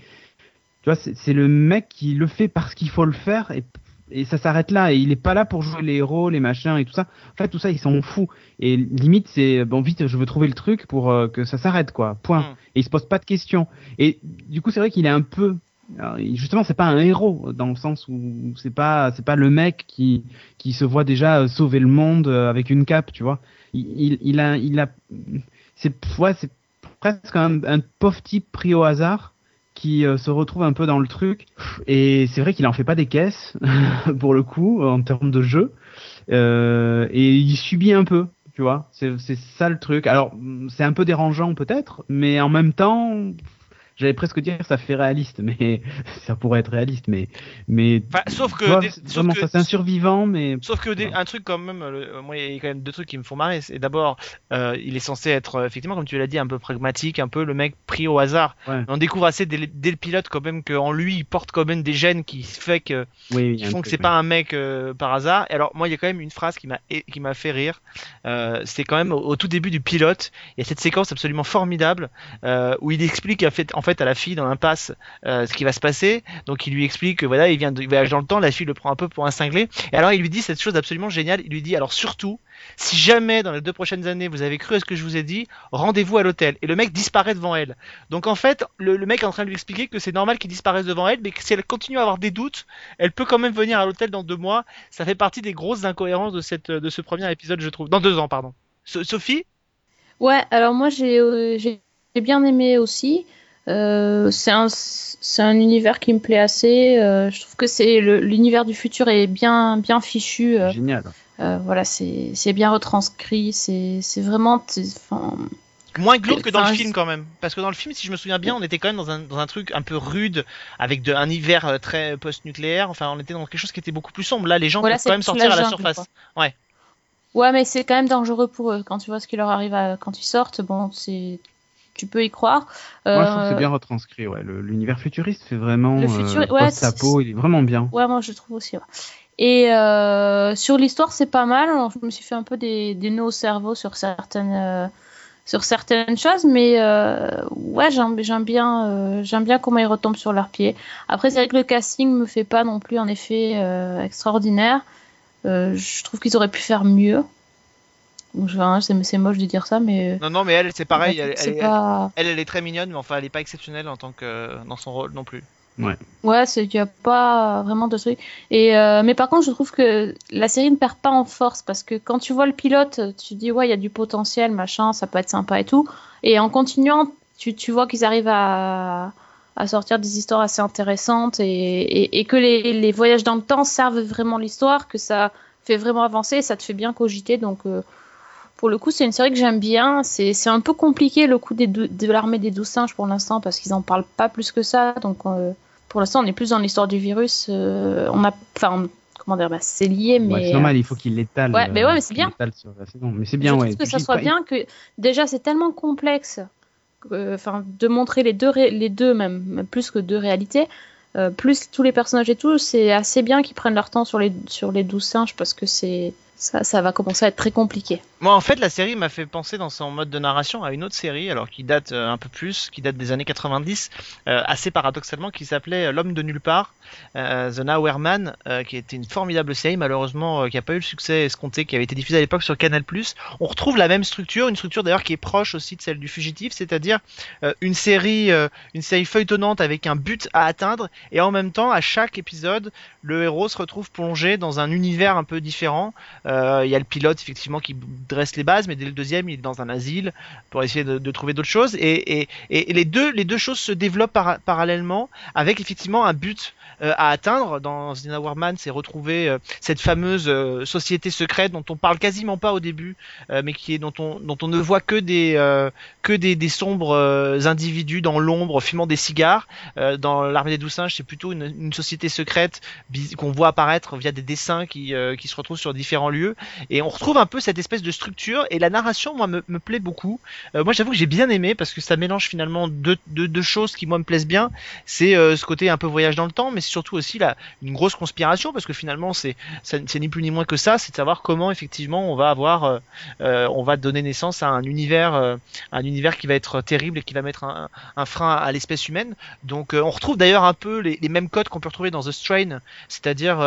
tu vois, c'est le mec qui le fait parce qu'il faut le faire et, et ça s'arrête là. Et il est pas là pour jouer les héros, les machins et tout ça. En fait, tout ça, il s'en fout. Et limite, c'est bon, vite, je veux trouver le truc pour euh, que ça s'arrête, quoi. Point. Mm. Et il se pose pas de questions. Et du coup, c'est vrai qu'il est un peu. alors, justement, c'est pas un héros dans le sens où c'est pas c'est pas le mec qui qui se voit déjà euh, sauver le monde euh, avec une cape, tu vois. Il, il, il a il a c'est ouais, c'est presque un, un pauvre type pris au hasard qui euh, se retrouve un peu dans le truc. Et c'est vrai qu'il en fait pas des caisses, pour le coup, en termes de jeu. Euh, et il subit un peu, tu vois. C'est ça le truc. Alors, c'est un peu dérangeant peut-être, mais en même temps, j'allais presque dire ça fait réaliste, mais ça pourrait être réaliste, mais mais Enfin, sauf que, vois, des- c'est sauf vraiment que- ça, c'est un survivant, mais Sauf que des- un truc quand même, le- moi il y a quand même deux trucs qui me font marrer. C'est d'abord, euh, il est censé être euh, effectivement, comme tu l'as dit, un peu pragmatique, un peu le mec pris au hasard. Ouais. On découvre assez dès, le- dès le pilote quand même qu'en lui il porte quand même des gènes qui fait que oui, qui font que c'est ouais. pas un mec euh, par hasard. Et alors moi il y a quand même une phrase qui m'a qui m'a fait rire. Euh, c'est quand même au, au tout début du pilote, il y a cette séquence absolument formidable où il explique en fait, en fait à la fille dans l'impasse euh, ce qui va se passer. Donc il lui explique que voilà il vient de il voyage dans le temps, la fille le prend un peu pour un cinglé. Et alors il lui dit cette chose absolument géniale. Il lui dit alors surtout si jamais dans les deux prochaines années vous avez cru à ce que je vous ai dit, rendez-vous à l'hôtel. Et le mec disparaît devant elle. Donc en fait, le, mec est en train de lui expliquer que c'est normal qu'il disparaisse devant elle, mais que si elle continue à avoir des doutes, elle peut quand même venir à l'hôtel dans deux mois. Ça fait partie des grosses incohérences de, cette, de ce premier épisode, je trouve. Dans deux ans, pardon. So- Sophie? Ouais, alors moi j'ai euh, bien aimé aussi. Euh, c'est un c'est un univers qui me plaît assez. Euh, je trouve que c'est l'univers du futur est bien bien fichu. euh, génial. euh, voilà, c'est c'est bien retranscrit. C'est c'est vraiment. Enfin, Moins glauque que dans Enfin, le film quand même. Parce que dans le film, si je me souviens bien, on était quand même dans un, dans un truc un peu rude, avec de, un hiver euh, très post-nucléaire. Enfin, on était dans quelque chose qui était beaucoup plus sombre. Là, les gens Voilà, peuvent quand même sortir la à la surface. quoi. Ouais, mais c'est quand même dangereux pour eux. Quand tu vois ce qui leur arrive à- quand ils sortent, bon, c'est tu peux y croire. Moi, je trouve que Euh, c'est bien retranscrit. Ouais. L'univers futuriste fait vraiment. Le futur- euh, ouais, post-apo, il est vraiment bien. Ouais, moi je trouve aussi. ouais. Et euh, sur l'histoire, c'est pas mal. Je me suis fait un peu des, des nœuds au cerveau sur certaines, euh, sur certaines choses, mais ouais, j'aime bien, j'aime bien comment ils retombent sur leurs pieds. Après, c'est vrai que le casting me fait pas non plus un effet extraordinaire. Je trouve qu'ils auraient pu faire mieux. C'est moche de dire ça, mais Non, non, mais elle, c'est pareil. en fait, Elle, elle- pas. elle, elle est très mignonne, mais enfin, elle est pas exceptionnelle en tant que dans son rôle non plus. Ouais, c'est qu'il n'y a pas vraiment de truc. Et euh, mais par contre, je trouve que la série ne perd pas en force parce que quand tu vois le pilote, tu te dis ouais, il y a du potentiel, machin, ça peut être sympa et tout. Et en continuant, tu, tu vois qu'ils arrivent à, à sortir des histoires assez intéressantes et, et, et que les, les voyages dans le temps servent vraiment l'histoire, que ça fait vraiment avancer, ça te fait bien cogiter. Donc euh, pour le coup, c'est une série que j'aime bien. C'est un peu compliqué le coup des de l'armée des douze singes pour l'instant parce qu'ils en parlent pas plus que ça. Donc euh, pour l'instant, on est plus dans l'histoire du virus. euh, on a, enfin, comment dire, bah, c'est lié, mais. Ouais, c'est normal, il faut qu'il l'étale. Ouais, mais ouais, mais c'est bien. sur la saison. Mais c'est je bien, trouve ouais. que ça soit pas- bien que déjà c'est tellement complexe, enfin, de montrer les deux, ré- les deux même, même plus que deux réalités. euh, plus tous les personnages et tout, c'est assez bien qu'ils prennent leur temps sur les sur les douze singes parce que c'est ça, ça va commencer à être très compliqué. Moi, en fait, la série m'a fait penser dans son mode de narration à une autre série, alors qui date euh, un peu plus, qui date des années 90, euh, assez paradoxalement, qui s'appelait euh, L'homme de nulle part, euh, The Nowhere Man, euh, qui était une formidable série, malheureusement, qui n'a pas eu le succès escompté, qui avait été diffusée à l'époque sur Canal+. On retrouve la même structure, une structure d'ailleurs qui est proche aussi de celle du Fugitif, c'est-à-dire une série, une série feuilletonnante avec un but à atteindre, et en même temps, à chaque épisode, le héros se retrouve plongé dans un univers un peu différent. Il y a le pilote effectivement qui dresse les bases, mais dès le deuxième, il est dans un asile pour essayer de, trouver d'autres choses. Et, les deux, choses se développent para- parallèlement avec effectivement un but à atteindre. Dans Zina Warman, c'est retrouver euh, cette fameuse euh, société secrète dont on parle quasiment pas au début, euh, mais qui est dont on dont on ne voit que des euh, que des, sombres euh, individus dans l'ombre fumant des cigares. Euh, dans l'armée des douze singes, c'est plutôt une, société secrète qu'on voit apparaître via des dessins qui, euh, qui se retrouvent sur différents lieux. Et on retrouve un peu cette espèce de structure. Et la narration, moi, me, plaît beaucoup. Euh, moi, j'avoue que j'ai bien aimé parce que ça mélange finalement deux, deux, choses qui, moi, me plaisent bien. C'est euh, ce côté un peu voyage dans le temps, mais surtout aussi la, une grosse conspiration parce que finalement, c'est c'est ni plus ni moins que ça. C'est de savoir comment, effectivement, on va avoir, euh, euh, on va donner naissance à un univers, euh, un univers qui va être terrible et qui va mettre un, frein à l'espèce humaine. Donc, on retrouve d'ailleurs un peu les, mêmes codes qu'on peut retrouver dans The Strain, c'est-à-dire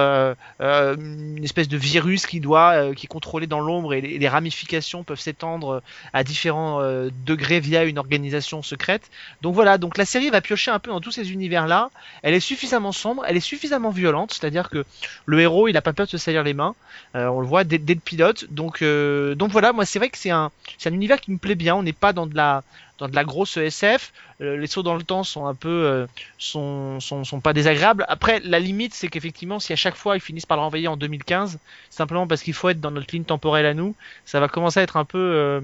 une espèce de virus qui doit, qui est contrôlé dans l'ombre et les, ramifications peuvent s'étendre à différents degrés via une organisation secrète. Donc voilà, donc la série va piocher un peu dans tous ces univers-là. Elle est suffisamment sombre, elle est suffisamment violente, c'est-à-dire que le héros, il a pas peur de se salir les mains. Euh, on le voit dès, le pilote. Donc, euh, donc voilà, moi c'est vrai que c'est un, c'est un univers qui me plaît bien. On n'est pas dans de la, dans de la grosse SF. Euh, les sauts dans le temps sont un peu, euh, sont, sont, pas désagréables. Après, la limite, c'est qu'effectivement, si à chaque fois ils finissent par le renvoyer en 2015, simplement parce qu'il faut être dans notre ligne temporelle à nous, ça va commencer à être un peu, euh,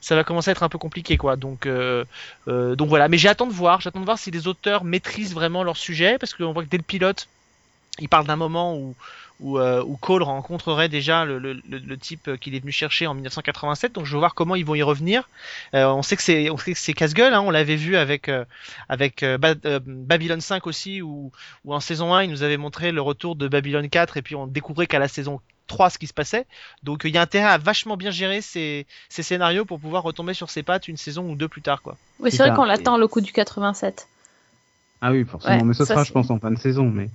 ça va commencer à être un peu compliqué, quoi. Donc, euh, donc voilà. Mais j'attends de voir, j'attends de voir si les auteurs maîtrisent vraiment leur sujet, parce qu'on voit que dès le pilote, il parle d'un moment où où, euh, où Cole rencontrerait déjà le, le, le, le type qu'il est venu chercher en 1987. Donc je veux voir comment ils vont y revenir. Euh, on sait que c'est on sait que c'est casse-gueule. Hein, on l'avait vu avec euh, avec euh, Ba- euh, Babylon 5 aussi, où, où en saison 1 il nous avait montré le retour de Babylon 4 et puis on découvrait qu'à la saison 3 ce qui se passait. Donc il y a intérêt à vachement bien gérer ces, ces scénarios pour pouvoir retomber sur ses pattes une saison ou deux plus tard quoi. Oui, C'est vrai qu'on l'attend le coup du 87. Ah oui, forcément. Ouais, mais ce ça, sera, je pense, en fin de saison. Mais,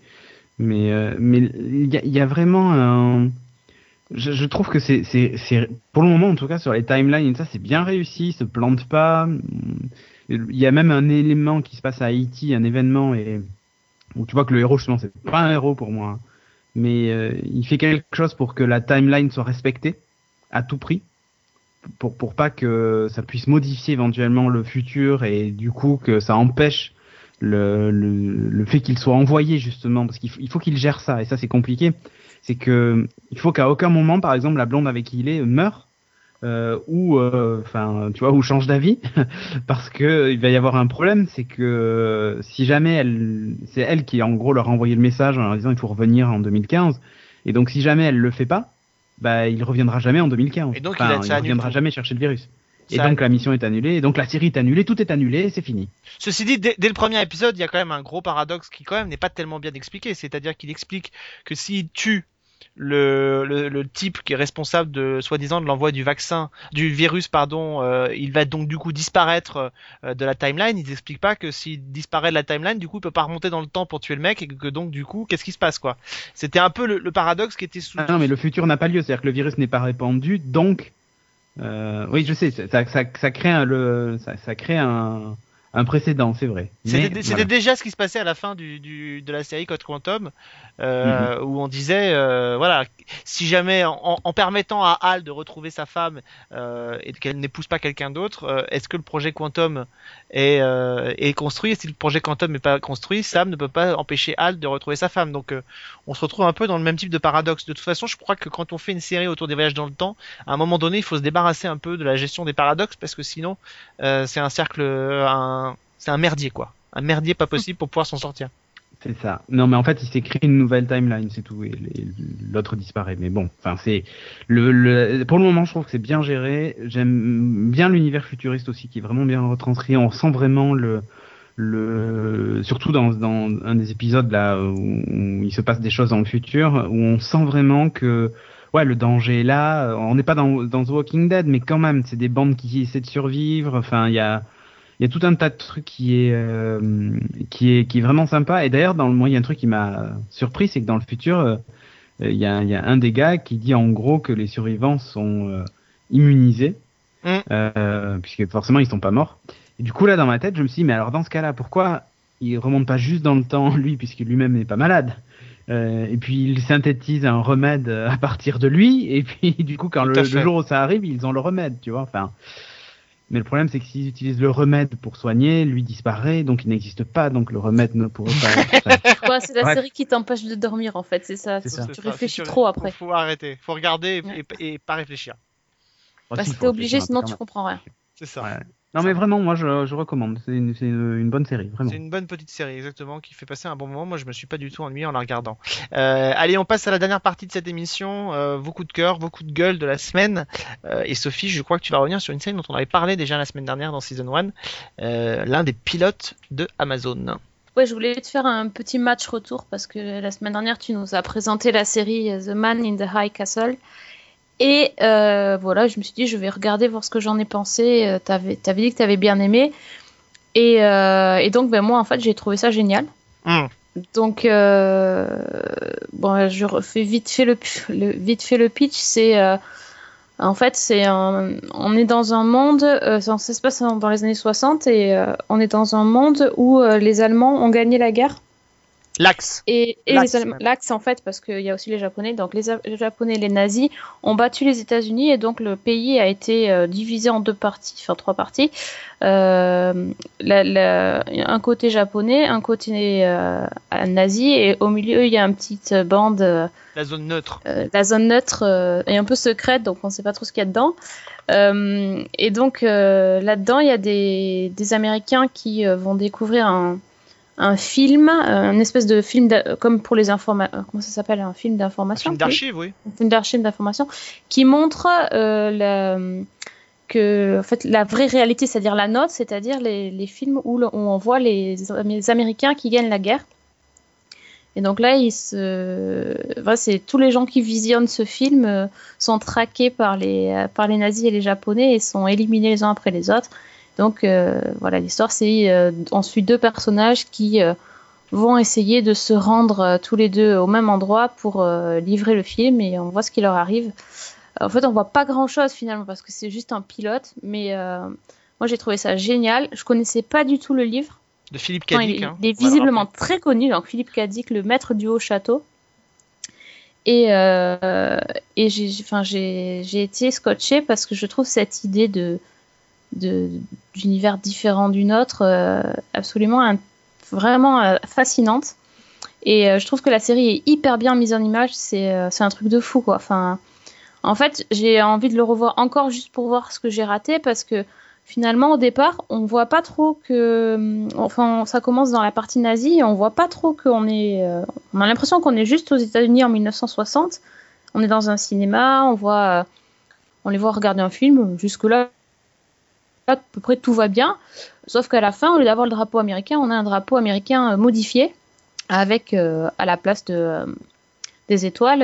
mais, euh, mais il y, y a vraiment un. Je, je trouve que c'est, c'est, c'est, pour le moment, en tout cas, sur les timelines ça, c'est bien réussi, se plante pas. Il y a même un élément qui se passe à Haïti, un événement, et où tu vois que le héros, justement, c'est pas un héros pour moi. hein. Mais euh, il fait quelque chose pour que la timeline soit respectée à tout prix. Pour, pour pas que ça puisse modifier éventuellement le futur et du coup que ça empêche le, le, le fait qu'il soit envoyé justement parce qu'il faut, il faut qu'il gère ça et ça c'est compliqué c'est que il faut qu'à aucun moment par exemple la blonde avec qui il est meure euh, ou euh, enfin tu vois ou change d'avis parce que il va y avoir un problème c'est que euh, si jamais elle c'est elle qui en gros leur a envoyé le message en leur disant il faut revenir en 2015 et donc si jamais elle le fait pas bah, il reviendra jamais en 2015. Et donc, il annule reviendra jamais chercher le virus. Et Ça donc la mission est annulée, et donc la série est annulée, tout est annulé, c'est fini. Ceci dit, dès, dès le premier épisode, il y a quand même un gros paradoxe qui quand même n'est pas tellement bien expliqué. C'est-à-dire qu'il explique que s'il tue le, le, le type qui est responsable de soi-disant de l'envoi du vaccin, du virus, pardon, euh, il va donc du coup disparaître euh, de la timeline. Ils expliquent pas que s'il disparaît de la timeline, du coup, il peut pas remonter dans le temps pour tuer le mec et que donc du coup, qu'est-ce qui se passe quoi? C'était un peu le, le paradoxe qui était sous. Ah non, mais le futur n'a pas lieu, c'est-à-dire que le virus n'est pas répandu, donc oui, je sais, ça, ça, ça crée un, le, ça, ça crée un, un précédent, c'est vrai. C'était voilà. déjà ce qui se passait à la fin du, du, de la série Code Quantum, euh, où on disait, euh, voilà, si jamais en, permettant à Hal de retrouver sa femme euh, et qu'elle n'épouse pas quelqu'un d'autre, est-ce que le projet Quantum est, est construit? Et si le projet Quantum n'est pas construit, Sam ne peut pas empêcher Hal de retrouver sa femme. Donc on se retrouve un peu dans le même type de paradoxe. De toute façon, je crois que quand on fait une série autour des voyages dans le temps, à un moment donné, il faut se débarrasser un peu de la gestion des paradoxes parce que sinon, c'est un cercle, un, c'est un merdier quoi. Un merdier pas possible pour pouvoir s'en sortir. C'est ça. Non, mais en fait, il s'est créé une nouvelle timeline, c'est tout, et l'autre disparaît. Mais bon, enfin, c'est le, le, pour le moment, je trouve que c'est bien géré. J'aime bien l'univers futuriste aussi, qui est vraiment bien retranscrit. On sent vraiment le, le, surtout dans, dans un des épisodes là où, où il se passe des choses dans le futur, où on sent vraiment que ouais, le danger est là. On n'est pas dans, dans The Walking Dead, mais quand même, c'est des bandes qui essaient de survivre. Enfin, il y a il y a tout un tas de trucs qui est euh, qui est qui est vraiment sympa. Et d'ailleurs dans le moi il y a un truc qui m'a surpris c'est que dans le futur euh, il y a il y a un des gars qui dit en gros que les survivants sont euh, immunisés Mm. euh, puisque forcément ils sont pas morts. Et du coup là dans ma tête je me suis dit mais alors dans ce cas-là pourquoi il remonte pas juste dans le temps lui puisque lui-même n'est pas malade euh, et puis il synthétise un remède euh, à partir de lui et puis du coup quand le, le jour où ça arrive ils ont le remède tu vois enfin mais le problème, c'est que s'ils utilisent le remède pour soigner, lui disparaît, donc il n'existe pas, donc le remède ne pourrait pas. C'est la Bref. série qui t'empêche de dormir en fait, c'est ça. Ça. Tu ça, réfléchis trop après. Faut, faut arrêter, faut regarder et, Ouais. et- et pas réfléchir. Bah, si, t'es obligé, sinon tu comprends rien. C'est ça. Ouais. Non, mais vraiment, moi, je, je recommande. C'est une, c'est une, une bonne série, vraiment. C'est une bonne petite série, exactement, qui fait passer un bon moment. Moi, je me suis pas du tout ennuyé en la regardant. Euh, allez, on passe à la dernière partie de cette émission. Euh, vos coups de cœur, vos coups de gueule de la semaine. Euh, et Sophie, je crois que tu vas revenir sur une série dont on avait parlé déjà la semaine dernière dans Season 1. Euh, L'un des pilotes de Amazon. Ouais, je voulais te faire un petit match retour parce que la semaine dernière, tu nous as présenté la série The Man in the High Castle. Et euh, voilà, je me suis dit, je vais regarder, voir ce que j'en ai pensé. Euh, T'avais avais dit que t'avais bien aimé. Et, euh, et donc, ben, moi, en fait, j'ai trouvé ça génial. Hum. Donc, euh, bon, je refais vite fait le, le- vite fait le pitch. C'est en fait, c'est on est dans un monde, ça, se passe dans les années 60 et on est dans un monde où les Allemands ont gagné la guerre L'Axe. et, et L'Axe, en fait parce qu'il y a aussi les Japonais. Donc les, Japonais, et les nazis ont battu les États-Unis et donc le pays a été euh, divisé en deux parties, enfin trois parties. Euh, la- la- un côté japonais, un côté euh, nazi et au milieu il y a une petite bande. euh, La zone neutre. euh, la zone neutre euh, est un peu secrète, donc on ne sait pas trop ce qu'il y a dedans. Euh, et donc euh, là-dedans, il y a des, des Américains qui euh, vont découvrir un, un film, euh, un espèce de film, d'a- comme pour les informations, comment ça s'appelle, un film Un d'information film d'archives, oui. un film d'archives d'information, qui montre euh, la, que, en fait, la vraie réalité, c'est-à-dire la note, c'est-à-dire les, les films où, le- où on voit les, les Américains qui gagnent la guerre. Et donc là, il se... voilà, c'est tous les gens qui visionnent ce film euh, sont traqués par les, euh, par les nazis et les japonais et sont éliminés les uns après les autres. Donc euh, voilà, l'histoire, c'est euh, on suit deux personnages qui euh, vont essayer de se rendre tous les deux au même endroit pour livrer le film et on voit ce qui leur arrive. En fait, on voit pas grand chose finalement parce que c'est juste un pilote, mais moi j'ai trouvé ça génial. Je connaissais pas du tout le livre. De Philippe Cadic. il, hein. il est visiblement très connu, donc Philippe Cadic, le maître du haut château. Et, euh, et j'ai, enfin, j'ai, j'ai été scotché parce que je trouve cette idée de, d'univers différent du nôtre euh, absolument vraiment euh, fascinante. Et euh, je trouve que la série est hyper bien mise en image, c'est, un truc de fou quoi. Enfin, en fait, j'ai envie de le revoir encore juste pour voir ce que j'ai raté parce que finalement au départ on voit pas trop que enfin ça commence dans la partie nazie et on voit pas trop qu'on est on a l'impression qu'on est juste aux États-Unis en 1960 on est dans un cinéma, on voit, on les voit regarder un film. Jusque là, à peu près tout va bien. Sauf qu'à la fin, au lieu d'avoir le drapeau américain, on a un drapeau américain euh, modifié avec euh, à la place euh, des étoiles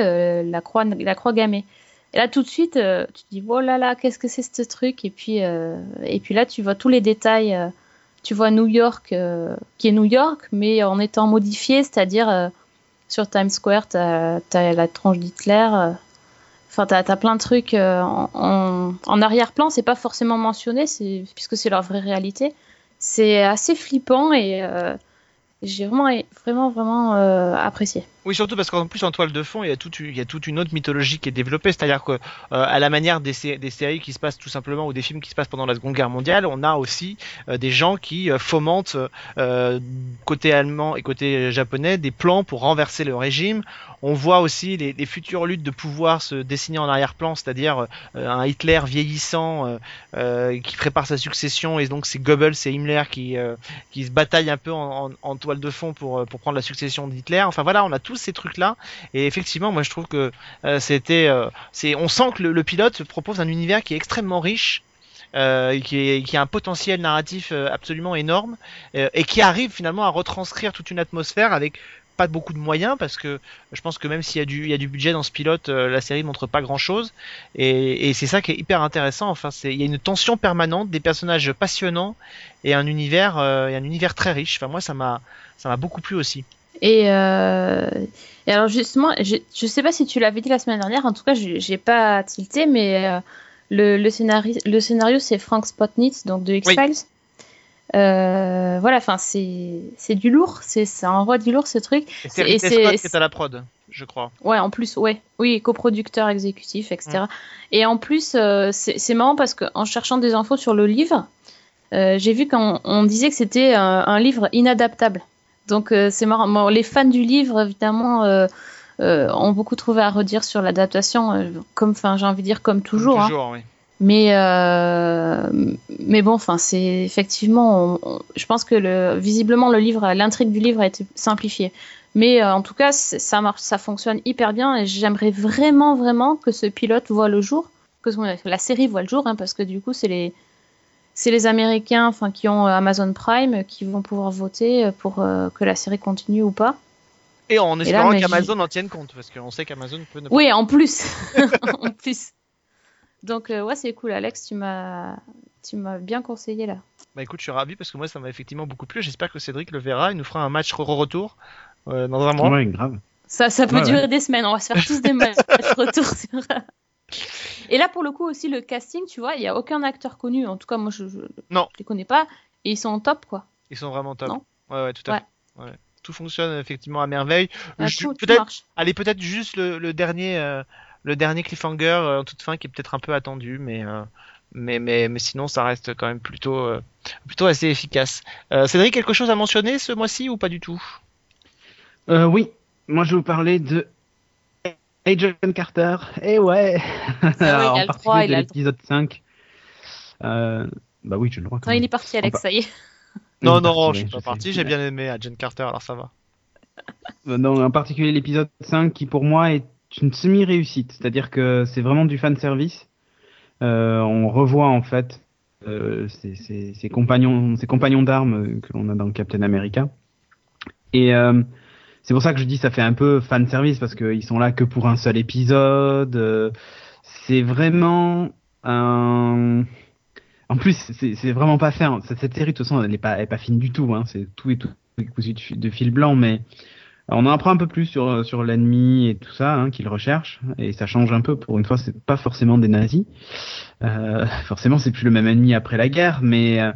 la croix la gammée. Et là tout de suite, tu dis oh là là, qu'est-ce que c'est ce truc? Et puis là, tu vois tous les détails. tu vois New York qui est New York, mais en étant modifié, c'est-à-dire sur Times Square, t'as as la tronche d'Hitler. Enfin, t'as as plein de trucs euh, en, arrière-plan, c'est pas forcément mentionné, puisque c'est leur vraie réalité. C'est assez flippant et euh, j'ai vraiment, vraiment, vraiment euh, apprécié. Oui, surtout parce qu'en plus en toile de fond, il y a toute, une- autre mythologie qui est développée, c'est-à-dire que euh, à la manière des, sé- des séries qui se passent tout simplement ou des films qui se passent pendant la Seconde Guerre mondiale, on a aussi euh, des gens qui euh, fomentent euh, côté allemand et côté japonais des plans pour renverser le régime. On voit aussi les, futures luttes de pouvoir se dessiner en arrière-plan, c'est-à-dire un Hitler vieillissant qui prépare sa succession et donc c'est Goebbels et Himmler qui, se bataillent un peu en, toile de fond pour, pour prendre la succession d'Hitler. Enfin voilà, on a tous ces trucs-là et effectivement, moi je trouve que euh, c'était, euh, c'est, on sent que le, pilote propose un univers qui est extrêmement riche. euh, qui, a un potentiel narratif absolument énorme et qui arrive finalement à retranscrire toute une atmosphère avec pas beaucoup de moyens parce que je pense que même s'il y a du, y a du budget dans ce pilote, la série montre pas grand chose et, c'est ça qui est hyper intéressant. Enfin, c'est, il y a une tension permanente, des personnages passionnants et un univers, et un univers très riche. Enfin, moi, ça m'a, ça m'a beaucoup plu aussi. Et, euh, et alors justement, je, je sais pas si tu l'avais dit la semaine dernière, en tout cas, j'ai pas tilté, mais euh, le, le, scénario, le scénario, c'est Frank Spotnitz, donc de X-Files. Euh, voilà, enfin, c'est du lourd, c'est ça envoie du lourd ce truc. Et c'est Ridley Scott qui est à la prod, je crois. Ouais, en plus, ouais, oui, coproducteur exécutif, etc. Et en plus, c'est marrant parce qu'en cherchant des infos sur le livre, j'ai vu qu'on on disait que c'était un, un livre inadaptable. Donc euh, c'est marrant. Bon, les fans du livre, évidemment, euh, euh, ont beaucoup trouvé à redire sur l'adaptation, comme, enfin, j'ai envie de dire comme toujours. hein. Toujours, oui. Mais mais bon, enfin, c'est effectivement, on- on- je pense que le, visiblement le livre, l'intrigue du livre a été simplifiée. Mais en tout cas, ça marche, ça fonctionne hyper bien et j'aimerais vraiment, vraiment que ce pilote voit le jour, que la série voit le jour, hein, parce que du coup, c'est les c'est les Américains, enfin, qui ont euh, Amazon Prime, qui vont pouvoir voter euh, pour euh, que la série continue ou pas. Et en espérant qu'Amazon en tienne compte, parce qu'on sait qu'Amazon peut ne pas. Oui, en plus, en plus. Donc euh, ouais, c'est cool, Alex, tu m'as tu m'as bien conseillé là. Bah écoute, je suis ravi parce que moi ça m'a effectivement beaucoup plu. J'espère que Cédric le verra. Il nous fera un match re-retour euh, dans un mois. Ouais, grave. Ça, ça peut Ouais, durer ouais. des semaines. On va se faire tous des matchs retour sur. Et là, pour le coup, aussi, le casting, tu vois, il n'y a aucun acteur connu. En tout cas, moi, je ne les connais pas. Et ils sont au top, quoi. Ils sont vraiment top. Non ouais, ouais, tout à Ouais. fait. Ouais. Tout fonctionne effectivement à merveille. Là, Je- tout, tout peut-être, marche. allez, peut-être juste le, le dernier, euh, le dernier cliffhanger euh, en toute fin qui est peut-être un peu attendu, mais, euh, mais, mais, mais sinon ça reste quand même plutôt, euh, plutôt assez efficace. Euh, Cédric, quelque chose à mentionner ce mois-ci ou pas du tout? Euh, oui, moi je vais vous parler de Agent Carter. Eh ouais Ah il a En le particulier de l'épisode 5. Euh, bah oui, j'ai le droit. quand Non, il est parti, Alex, ça y est. Non, Oui, non, parti, je suis pas je parti. J'ai bien aimé Agent Carter, alors ça va. Euh, Non, en particulier l'épisode 5 qui pour moi est une semi-réussite. C'est-à-dire que c'est vraiment du fan service. Euh, on revoit en fait euh, ses, ses- ses compagnons, ses compagnons d'armes euh, que l'on a dans Captain America. Et euh, c'est pour ça que je dis ça fait un peu fan service parce qu'ils sont là que pour un seul épisode. euh, c'est vraiment un. En plus, c'est vraiment pas fait. hein. Cette série, de toute façon, elle est pas, est pas fine du tout. Hein. C'est tout et tout cousu de fi- de fil blanc, mais on en apprend un peu plus sur, sur l'ennemi et tout ça hein, qu'il recherche, et ça change un peu. Pour une fois, c'est pas forcément des nazis. Euh, forcément, c'est plus le même ennemi après la guerre, mais euh,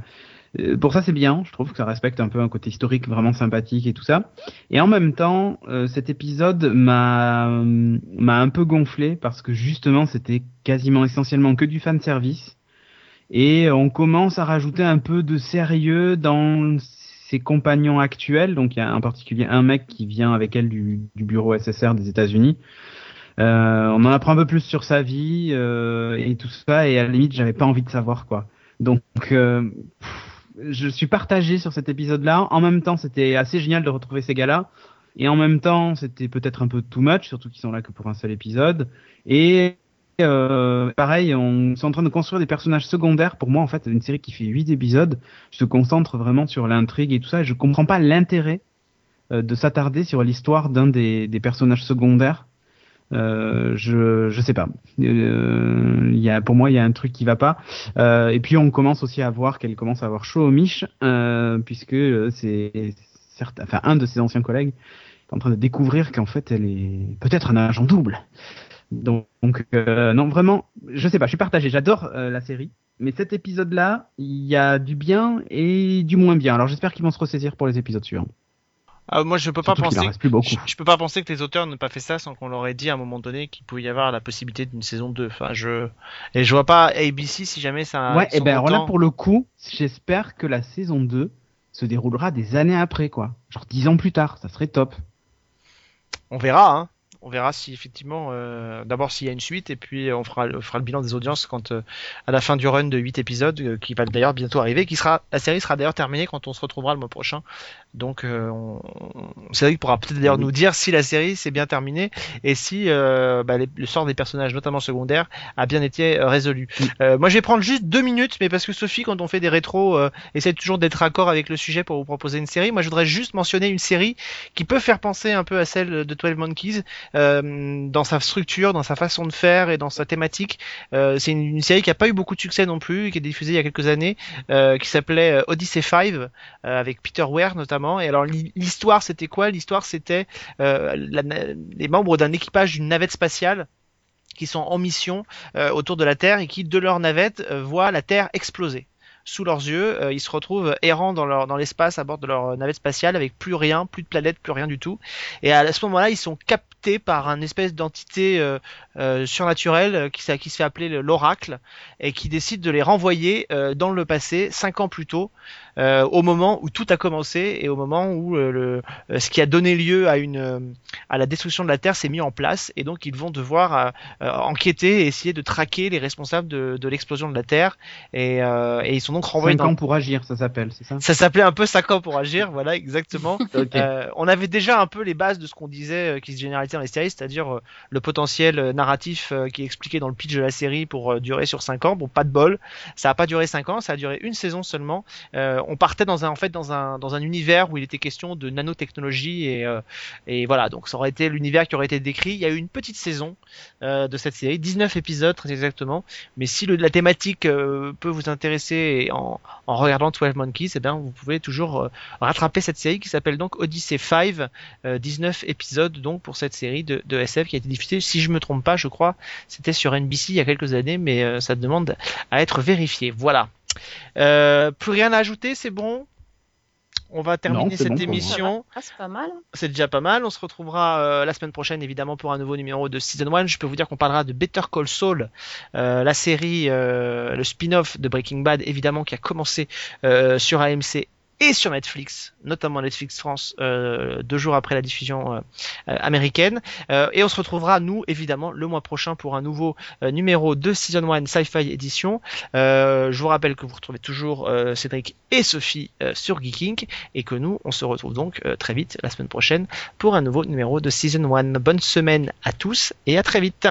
pour ça, c'est bien. Je trouve que ça respecte un peu un côté historique vraiment sympathique et tout ça. Et en même temps, euh, cet épisode m'a m'a un peu gonflé parce que justement, c'était quasiment essentiellement que du fan service. Et on commence à rajouter un peu de sérieux dans ses compagnons actuels. Donc il y a en particulier un mec qui vient avec elle du, bureau SSR des États-Unis. Euh, on en apprend un peu plus sur sa vie euh, et tout ça. Et à la limite, j'avais pas envie de savoir quoi. Donc euh, je suis partagé sur cet épisode-là. En même temps, c'était assez génial de retrouver ces gars-là. Et en même temps, c'était peut-être un peu too much, surtout qu'ils sont là que pour un seul épisode. Et euh, pareil, on est en train de construire des personnages secondaires. Pour moi, en fait, une série qui fait 8 épisodes, je se concentre vraiment sur l'intrigue et tout ça. Et je comprends pas l'intérêt euh, de s'attarder sur l'histoire d'un des, des personnages secondaires. Euh, je je sais pas. Euh, y a pour moi il y a un truc qui va pas. Euh, et puis on commence aussi à voir qu'elle commence à avoir chaud au miche euh, puisque euh, c'est certes enfin un de ses anciens collègues est en train de découvrir qu'en fait elle est peut-être un agent double. Donc, donc, euh, non vraiment je sais pas. Je suis partagé. J'adore la série. Mais cet épisode-là, il y a du bien et du moins bien. Alors j'espère qu'ils vont se ressaisir pour les épisodes suivants. Ah, moi, je peux pas Surtout penser. reste plus beaucoup. Je, je peux pas penser que les auteurs n'aient pas fait ça sans qu'on leur ait dit à un moment donné qu'il pouvait y avoir la possibilité d'une saison 2. Enfin, je et je vois pas ABC si jamais ça. Ouais, et ben alors là pour le coup, j'espère que la saison 2 se déroulera des années après quoi. Genre 10 ans plus tard, ça serait top. On verra, hein. On verra si effectivement, euh, d'abord s'il y a une suite, et puis on fera, on fera le bilan des audiences quand euh, à la fin du run de 8 épisodes, euh, qui va d'ailleurs bientôt arriver, qui sera, la série sera d'ailleurs terminée quand on se retrouvera le mois prochain. Donc, euh, on, Cédric pourra peut-être d'ailleurs nous dire si la série s'est bien terminée et si euh, bah, les- le sort des personnages, notamment secondaires, a bien été euh, résolu. Euh, moi, je vais prendre juste deux minutes, mais parce que Sophie, quand on fait des rétros, euh, essaie toujours d'être raccord avec le sujet pour vous proposer une série. Moi, je voudrais juste mentionner une série qui peut faire penser un peu à celle de 12 Monkeys euh, dans sa structure, dans sa façon de faire et dans sa thématique. Euh, c'est une, une série qui a pas eu beaucoup de succès non plus, qui est diffusée il y a quelques années, euh, qui s'appelait euh, Odyssey 5 euh, avec Peter Weir notamment. Et alors l'hi- l'histoire c'était quoi? L'histoire c'était na- les membres d'un équipage d'une navette spatiale qui sont en mission autour de la Terre et qui de leur navette voient la Terre exploser sous leurs yeux, euh, ils se retrouvent errants dans leur dans l'espace à bord de leur navette spatiale avec plus rien, plus de planète, plus rien du tout. Et à ce moment-là, ils sont par un espèce d'entité euh, euh, surnaturelle euh, qui, qui se fait appeler le- l'oracle et qui décide de les renvoyer dans le passé, cinq ans plus tôt, euh, au moment où tout a commencé et au moment où euh, le, euh, ce qui a donné lieu à une euh, à la destruction de la Terre s'est mis en place et donc ils vont devoir enquêter et essayer de traquer les responsables de, de l'explosion de la Terre et, euh, et ils sont donc renvoyés 5 dans ans pour agir, ça s'appelle, c'est ça? Ça s'appelait un peu 5 ans pour agir, voilà exactement. Ok. Euh, on avait déjà un peu les bases de ce qu'on disait euh, qui se généralisait dans les séries, c'est-à-dire euh, le potentiel narratif euh, qui est expliqué dans le pitch de la série pour durer sur 5 ans. Bon, pas de bol, ça a pas duré 5 ans, ça a duré une saison seulement. Euh, on partait dans un en fait dans un dans un univers où il était question de nanotechnologie et euh, et voilà, donc ça aurait été l'univers qui aurait été décrit. Il y a eu une petite saison euh, de cette série, 19 épisodes très exactement. Mais si la thématique euh, peut vous intéresser en, en regardant 12 Monkeys, eh bien vous pouvez toujours euh, rattraper cette série qui s'appelle donc Odyssey 5, euh, 19 épisodes donc pour cette série de, de SF qui a été diffusée, si je me trompe pas, je crois, c'était sur NBC il y a quelques années, mais euh, ça demande à être vérifié. Voilà. Euh, plus rien à ajouter, c'est bon. On va terminer cette bon émission. Ah, c'est pas mal. C'est déjà pas mal. On se retrouvera euh, la semaine prochaine évidemment pour un nouveau numéro de Season 1. Je peux vous dire qu'on parlera de Better Call Saul, euh, la série, euh, le spin-off de Breaking Bad évidemment qui a commencé euh, sur AMC et sur Netflix, notamment Netflix France, euh, deux jours après la diffusion euh, euh, américaine. Et on se retrouvera, nous, évidemment, le mois prochain pour un nouveau numéro de Season 1 Sci-Fi Edition. Je vous rappelle que vous retrouvez toujours Cédric et Sophie sur Geeking et que nous, on se retrouve donc très vite la semaine prochaine pour un nouveau numéro de Season 1. Bonne semaine à tous et à très vite.